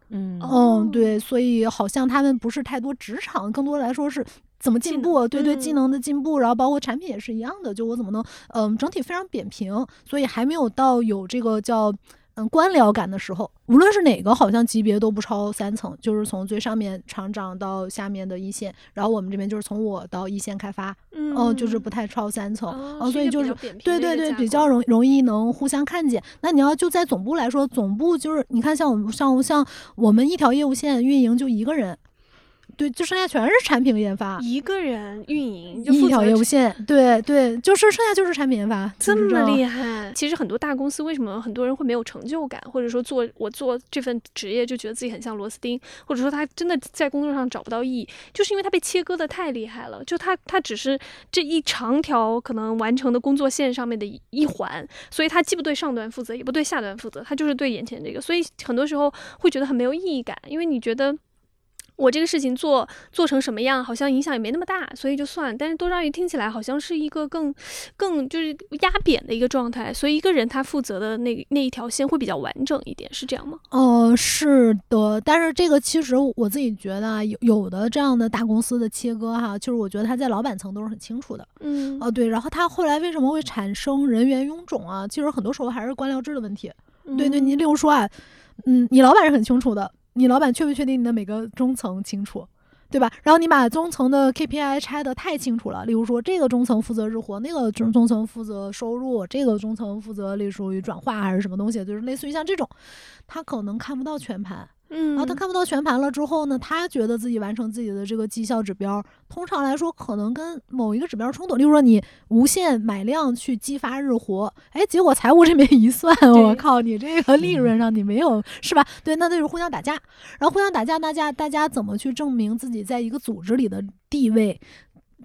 嗯哦嗯，对，所以好像他们不是太多职场，更多来说是怎么进步，对对，技嗯能的进步，然后包括产品也是一样的，就我怎么能，嗯，整体非常扁平，所以还没有到有这个叫。嗯，官僚感的时候，无论是哪个，好像级别都不超三层，就是从最上面厂长到下面的一线，然后我们这边就是从我到一线开发，嗯嗯，就是不太超三层，哦嗯，所以就是对对对，比较容容易能互相看见。那你要就在总部来说，总部就是你看，像我们像像我们一条业务线运营就一个人，对，就剩下全是产品研发，一个人运营就一条业务线，对对，就是剩下就是产品研发，这么。厉害！其实很多大公司为什么很多人会没有成就感，或者说做我做这份职业就觉得自己很像螺丝钉，或者说他真的在工作上找不到意义，就是因为他被切割的太厉害了。就他他只是这一长条可能完成的工作线上面的一一环，所以他既不对上端负责，也不对下端负责，他就是对眼前这个，所以很多时候会觉得很没有意义感，因为你觉得。我这个事情做做成什么样，好像影响也没那么大，所以就算。但是多抓鱼听起来好像是一个更更就是压扁的一个状态，所以一个人他负责的那那一条线会比较完整一点，是这样吗？呃，是的，但是这个其实我自己觉得啊，有有的这样的大公司的切割哈，就是我觉得他在老板层都是很清楚的。嗯哦，对，然后他后来为什么会产生人员臃肿啊？其实很多时候还是官僚制的问题。对对，你例如说啊，嗯，你老板是很清楚的，你老板确不确定你的每个中层清楚？对吧？然后你把中层的 KPI 拆得太清楚了，例如说这个中层负责日活，那个中中层负责收入，这个中层负责类似于转化还是什么东西，就是类似于像这种，他可能看不到全盘。嗯，然后他看不到全盘了之后呢，他觉得自己完成自己的这个绩效指标，通常来说可能跟某一个指标冲突。例如说你无限买量去激发日活，哎，结果财务这边一算，我靠，你这个利润上你没有是吧？对，那就是互相打架，然后互相打架，大家大家怎么去证明自己在一个组织里的地位？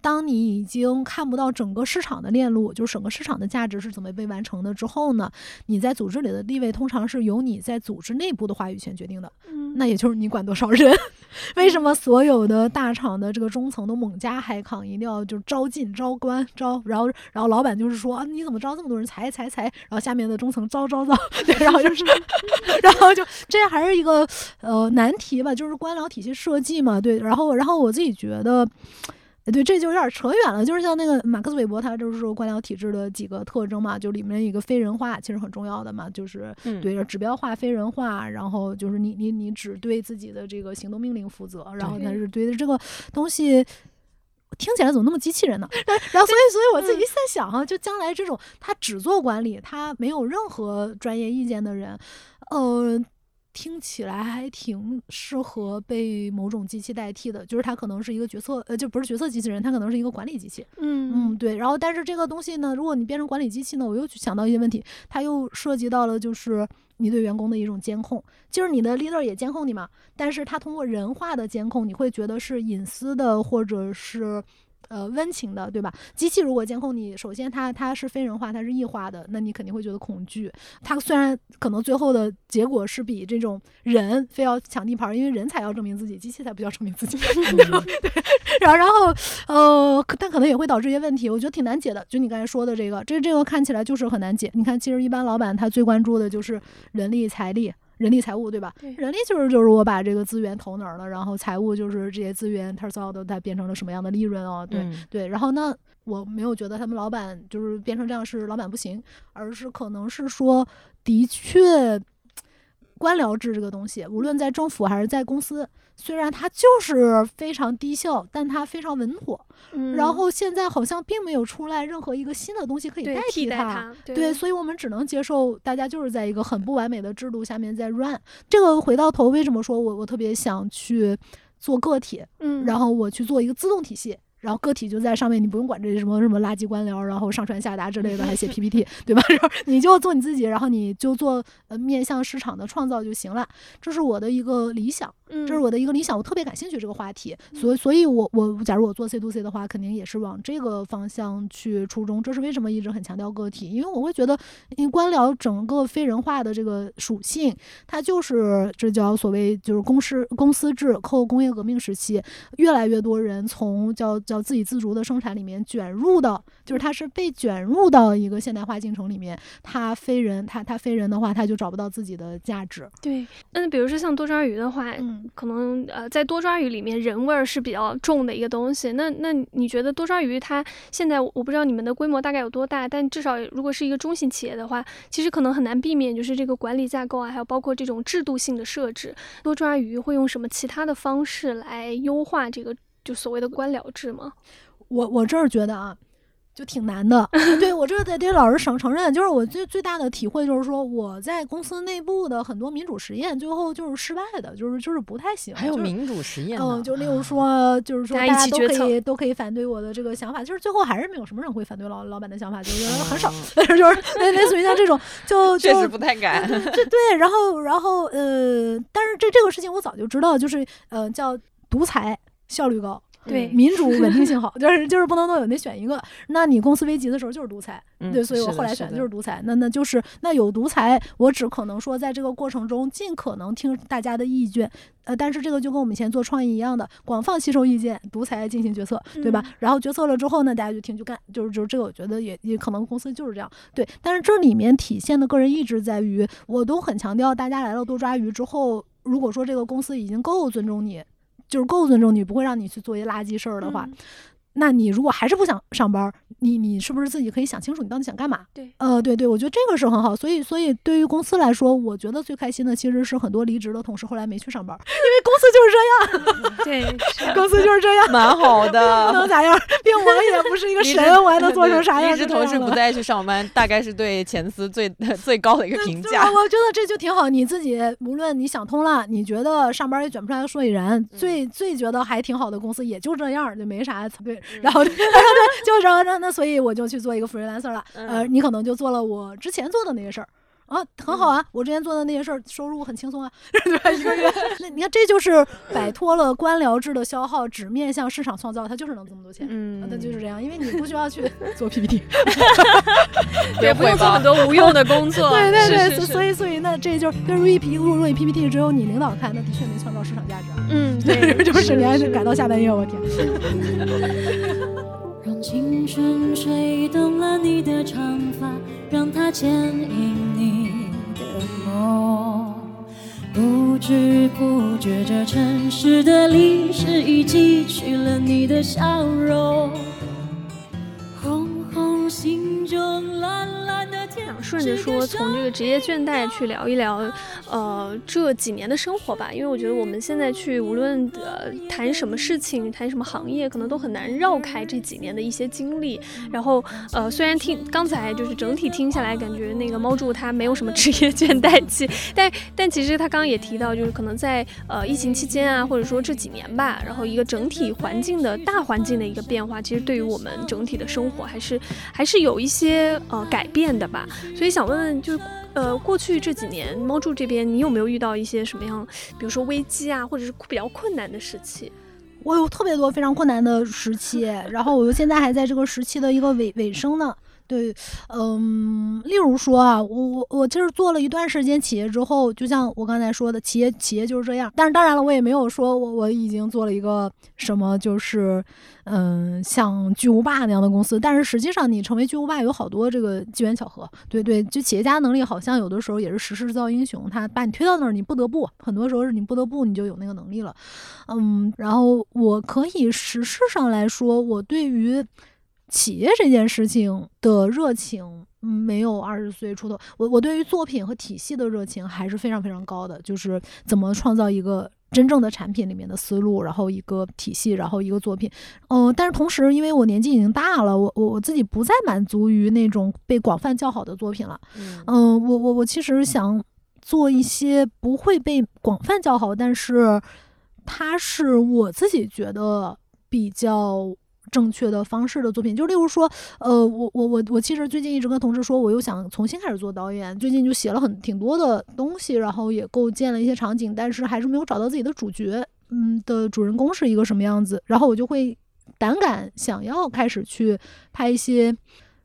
当你已经看不到整个市场的链路，就是整个市场的价值是怎么被完成的之后呢？你在组织里的地位通常是由你在组织内部的话语权决定的。嗯，那也就是你管多少人。为什么所有的大厂的这个中层都猛加海康，一定要就招进招官招，然后然后老板就是说啊，你怎么招这么多人裁裁裁，然后下面的中层招招招，对，然后就是，然后就这还是一个呃难题吧，就是官僚体系设计嘛，对，然后然后我自己觉得。对，这就有点扯远了。就是像那个马克思韦伯，他就是说官僚体制的几个特征嘛，就里面一个非人化，其实很重要的嘛，就是嗯对着指标化、非人化，然后就是你你你只对自己的这个行动命令负责，然后对他是对着这个东西。听起来怎么那么机器人呢？然 然后，所以，所以我自己在想哈、就将来这种他只做管理，他没有任何专业意见的人，呃，听起来还挺适合被某种机器代替的，就是它可能是一个决策，呃，就不是决策机器人，它可能是一个管理机器。嗯，嗯对。然后，但是这个东西呢，如果你变成管理机器呢，我又去想到一些问题，它又涉及到了就是你对员工的一种监控，就是你的 leader 也监控你嘛，但是他通过人化的监控，你会觉得是隐私的或者是。呃，温情的，对吧？机器如果监控你，首先它它是非人化，它是异化的，那你肯定会觉得恐惧。它虽然可能最后的结果是比这种人非要抢地盘儿，因为人才要证明自己，机器才不要证明自己。对，然后然后呃，但可能也会导致一些问题，我觉得挺难解的。就你刚才说的这个，这这个看起来就是很难解。你看，其实一般老板他最关注的就是人力、财力。人力财务对吧？对人力就是就是我把这个资源投哪儿了，然后财务就是这些资源它造的它变成了什么样的利润哦，对、嗯对。然后呢，我没有觉得他们老板就是变成这样是老板不行，而是可能是说的确。官僚制这个东西，无论在政府还是在公司，虽然它就是非常低效，但它非常稳妥。嗯然后现在好像并没有出来任何一个新的东西可以代替。它，对，所以我们只能接受大家就是在一个很不完美的制度下面在 run。这个回到头，为什么说我我特别想去做个体，嗯，然后我去做一个自动体系，然后个体就在上面，你不用管这些什么什么垃圾官僚，然后上传下达之类的，还写 PPT，对吧？然后你就做你自己，然后你就做呃面向市场的创造就行了。这是我的一个理想。嗯这是我的一个理想，我特别感兴趣这个话题，所以，所以我我假如我做 C to C 的话，肯定也是往这个方向去初衷。这是为什么一直很强调个体，因为我会觉得，因为官僚整个非人化的这个属性，它就是这叫所谓就是公司公司制，后工业革命时期，越来越多人从叫叫自给自足的生产里面卷入到，就是它是被卷入到一个现代化进程里面，它非人，它它非人的话，它就找不到自己的价值。对，那比如说像多抓鱼的话，嗯。可能呃，在多抓鱼里面，人味儿是比较重的一个东西。那那你觉得多抓鱼它现在，我不知道你们的规模大概有多大，但至少如果是一个中型企业的话，其实可能很难避免就是这个管理架构啊，还有包括这种制度性的设置。多抓鱼会用什么其他的方式来优化这个就所谓的官僚制吗？我我这儿觉得啊，就挺难的。对我这个得得老实承承认，就是我最最大的体会就是说，我在公司内部的很多民主实验，最后就是失败的，就是就是不太行。还有就是民主实验呢嗯，就例如说，就是说大大家一起决策家都可以都可以反对我的这个想法，就是最后还是没有什么人会反对老老板的想法，就是很少，嗯 就是类类似于像这种，就 就确实不太敢。对对，然后然后呃，但是这这个事情我早就知道，就是呃叫独裁效率高。对民主 稳定性好，就是就是不能都有，得选一个。那你公司危急的时候就是独裁，嗯对，所以我后来选的的就是独裁。那那就是那有独裁，我只可能说在这个过程中尽可能听大家的意见，呃，但是这个就跟我们以前做创意一样的，广泛吸收意见，独裁进行决策，对吧？嗯然后决策了之后呢，大家就听就干，就是就是这个，我觉得也也可能公司就是这样，对。但是这里面体现的个人意志在于，我都很强调，大家来了多抓鱼之后，如果说这个公司已经够尊重你。就是够尊重你，不会让你去做一些垃圾事儿的话，那你如果还是不想上班，你你是不是自己可以想清楚你到底想干嘛？对呃，对对，我觉得这个是很好。所以所以对于公司来说，我觉得最开心的其实是很多离职的同事后来没去上班，因为公司就是这样，公司就是这样。蛮好的 能。咋样，并我也不是一个神，我还能做成啥样？离职同事不再去上班，大概是对前司最 最高的一个评价。我我觉得这就挺好。你自己无论你想通了，你觉得上班也卷不出来个所以然，嗯最最觉得还挺好的公司也就这样，就没啥对。嗯然后 对对，就是那那所以我就去做一个 freelancer 了。呃，嗯你可能就做了我之前做的那些事儿。啊，很好啊！我之前做的那些事儿，收入很轻松啊，对吧？一个月，那你看，这就是摆脱了官僚制的消耗，只面向市场创造，它就是能这么多钱。嗯啊，就是这样，因为你不需要去做 PPT，也不用做很多无用的工作。对对对，所以所以那这就是跟 RE P 入 RE PPT 只有你领导看，那的确没创造市场价值啊。嗯，对，就是你还是赶到下半夜，我天。让青春吹动了你的长发，让它牵引你的梦。不知不觉，这城市的历史已记取了你的笑容。顺着说，从这个职业倦怠去聊一聊，呃，这几年的生活吧。因为我觉得我们现在去无论呃谈什么事情，谈什么行业，可能都很难绕开这几年的一些经历。然后呃，虽然听刚才就是整体听下来，感觉那个猫柱他没有什么 职业倦怠期，但但其实他刚刚也提到，就是可能在呃疫情期间啊，或者说这几年吧，然后一个整体环境的大环境的一个变化，其实对于我们整体的生活还是还是有一些呃改变的吧。所以以想问问，就是呃，过去这几年，猫住这边你有没有遇到一些什么样，比如说危机啊，或者是比较困难的时期？我有特别多非常困难的时期，然后我又现在还在这个时期的一个尾尾声呢。对，嗯，例如说啊，我我我其实做了一段时间企业之后，就像我刚才说的，企业企业就是这样。但是当然了，我也没有说我我已经做了一个什么，就是嗯，像巨无霸那样的公司。但是实际上，你成为巨无霸有好多这个机缘巧合。对对，就企业家能力好像有的时候也是时势造英雄，他把你推到那儿，你不得不，很多时候是你不得不，你就有那个能力了。嗯，然后我可以实事上来说，我对于企业这件事情的热情，嗯没有二十岁出头。我我对于作品和体系的热情还是非常非常高的，就是怎么创造一个。真正的产品里面的思路，然后一个体系，然后一个作品，嗯、但是同时，因为我年纪已经大了，我我我自己不再满足于那种被广泛叫好的作品了，嗯嗯，我我我其实想做一些不会被广泛叫好，但是它是我自己觉得比较正确的方式的作品。就例如说，呃，我我我我其实最近一直跟同事说，我又想重新开始做导演，最近就写了很挺多的东西，然后也构建了一些场景，但是还是没有找到自己的主角，嗯的主人公是一个什么样子，然后我就会胆敢想要开始去拍一些。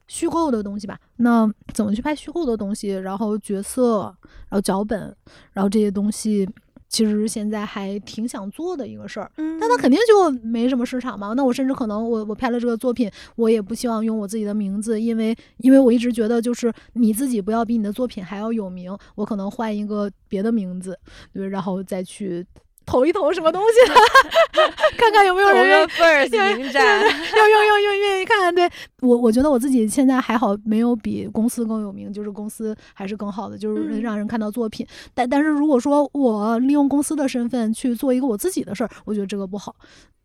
虚构的东西吧，那怎么去拍虚构的东西？然后角色，然后脚本，然后这些东西，其实现在还挺想做的一个事儿。嗯但它肯定就没什么市场嘛。那我甚至可能我我拍了这个作品，我也不希望用我自己的名字，因为因为我一直觉得就是你自己不要比你的作品还要有名，我可能换一个别的名字，对，然后再去投一投什么东西，看看有没有人愿意个 first 迎战，要要要愿愿意看，对我我觉得我自己现在还好，没有比公司更有名，就是公司还是更好的，就是嗯让人看到作品。但但是如果说我利用公司的身份去做一个我自己的事儿，我觉得这个不好。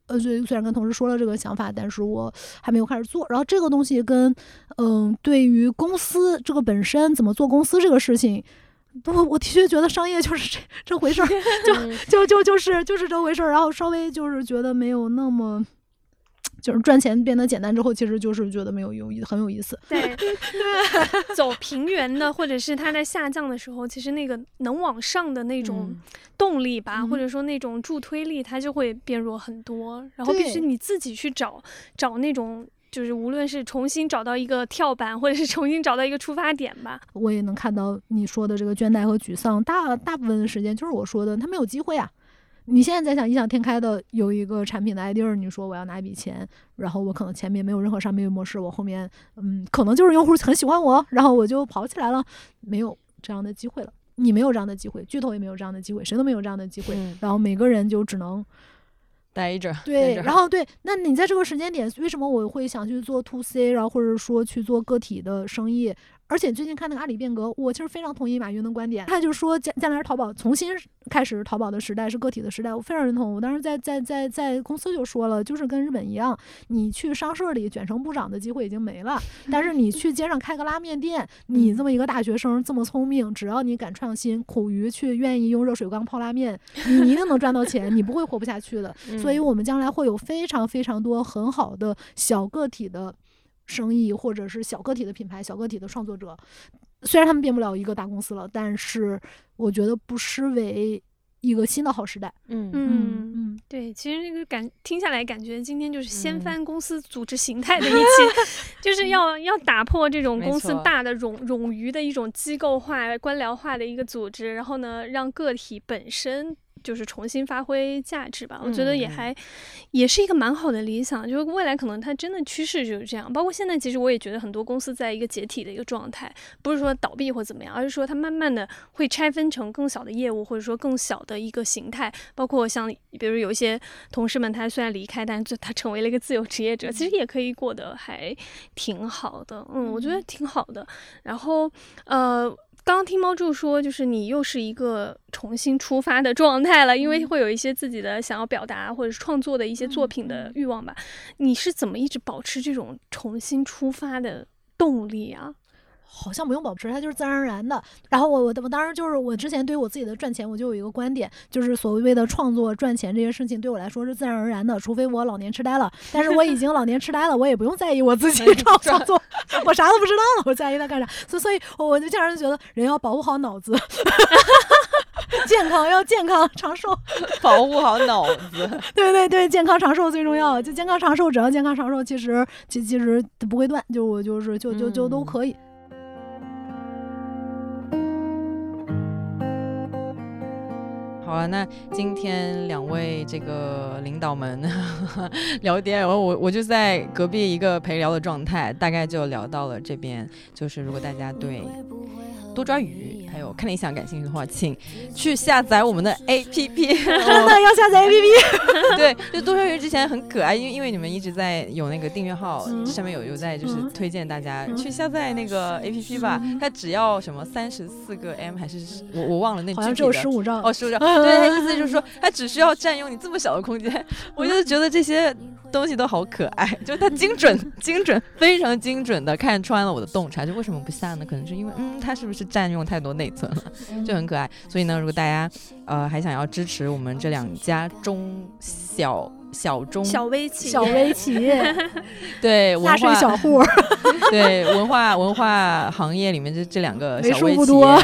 呃，所以虽然跟同事说了这个想法，但是我还没有开始做。然后这个东西跟嗯、对于公司这个本身怎么做公司这个事情。我我的确觉得商业就是 这这回事儿，就就就就是就是这回事儿，然后稍微就是觉得没有那么，就是赚钱变得简单之后，其实就是觉得没有有意很有意思。对，走平原的，或者是它在下降的时候，其实那个能往上的那种嗯。动力吧，嗯。或者说那种助推力，它就会变弱很多。然后必须你自己去找找那种，就是无论是重新找到一个跳板，或者是重新找到一个出发点吧。我也能看到你说的这个倦怠和沮丧，大大部分的时间就是我说的，他没有机会啊。你现在在想异想天开的有一个产品的 idea，你说我要拿一笔钱，然后我可能前面没有任何商业模式，我后面嗯，可能就是用户很喜欢我，然后我就跑起来了，没有这样的机会了。你没有这样的机会，巨头也没有这样的机会，谁都没有这样的机会。嗯然后每个人就只能待着。对，然后对，那你在这个时间点，为什么我会想去做 to C，然后或者说去做个体的生意？而且最近看那个阿里变革，我其实非常同意马云的观点，他就说将将来淘宝重新开始淘宝的时代，是个体的时代，我非常认同。我当时在在在在公司就说了，就是跟日本一样，你去商社里卷成部长的机会已经没了，但是你去街上开个拉面店，你这么一个大学生这么聪明，只要你敢创新，苦于去愿意用热水缸泡拉面，你一定能赚到钱，你不会活不下去的。所以我们将来会有非常非常多很好的小个体的生意，或者是小个体的品牌、小个体的创作者。虽然他们变不了一个大公司了，但是我觉得不失为一个新的好时代。嗯嗯嗯，对，其实那个感听下来，感觉今天就是掀嗯翻公司组织形态的一期，就是要要打破这种公司大的冗冗余的一种机构化、官僚化的一个组织，然后呢，让个体本身。就是重新发挥价值吧，我觉得也嗯还也是一个蛮好的理想。就是未来可能它真的趋势就是这样，包括现在，其实我也觉得很多公司在一个解体的一个状态，不是说倒闭或怎么样，而是说它慢慢的会拆分成更小的业务，或者说更小的一个形态。包括像比如有一些同事们，他虽然离开，但是他成为了一个自由职业者，其实也可以过得还挺好的。嗯，我觉得挺好的。然后呃。刚刚听猫柱说，就是你又是一个重新出发的状态了，因为会有一些自己的想要表达或者是创作的一些作品的欲望吧。你是怎么一直保持这种重新出发的动力啊？好像不用保持，它就是自然而然的。然后我我我当时就是我之前对于我自己的赚钱，我就有一个观点，就是所谓的创作赚钱这些事情对我来说是自然而然的，除非我老年痴呆了。但是我已经老年痴呆了，我也不用在意我自己创创作，我啥都不知道了，我在意它干啥？所以所以我我就经常就觉得人要保护好脑子，健康要健康长寿，保护好脑子。对对对，健康长寿最重要。就健康长寿，只要健康长寿，其实其其实不会断，就我就是就就就都嗯可以。好啊，那今天两位这个领导们 聊天，然后我我就在隔壁一个陪聊的状态，大概就聊到了这边。就是如果大家对多抓鱼还有看理想感兴趣的话，请去下载我们的 APP。真的要下载 APP。对，就多抓鱼之前很可爱，因为因为你们一直在有那个订阅号，嗯上面有有在就是嗯推荐大家嗯去下载那个 APP 吧，它只要什么三十四个 M 还是我我忘了那好像只有具体的十五兆。哦，十五兆。对，他意思就是说，它只需要占用你这么小的空间。我就觉得这些东西都好可爱，就是它精准、精准、非常精准的看穿了我的洞察。就为什么不下呢？可能是因为，嗯，它是不是占用太多内存了，就很可爱。所以呢，如果大家呃还想要支持我们这两家中小小中小微企业，小微企业，对文化。小户，对文化文化行业里面这这两个小微企数不多。业，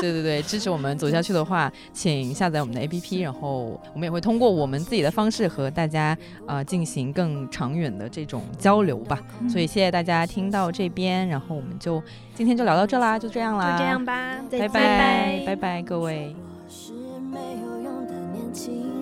对对对，支持我们走下去的话，请下载我们的 APP，然后我们也会通过我们自己的方式和大家呃进行更长远的这种交流吧。所以谢谢大家听到这边，然后我们就今天就聊到这啦，就这样啦，就这样，吧，拜再见。拜拜拜各位。是没有用的年轻人，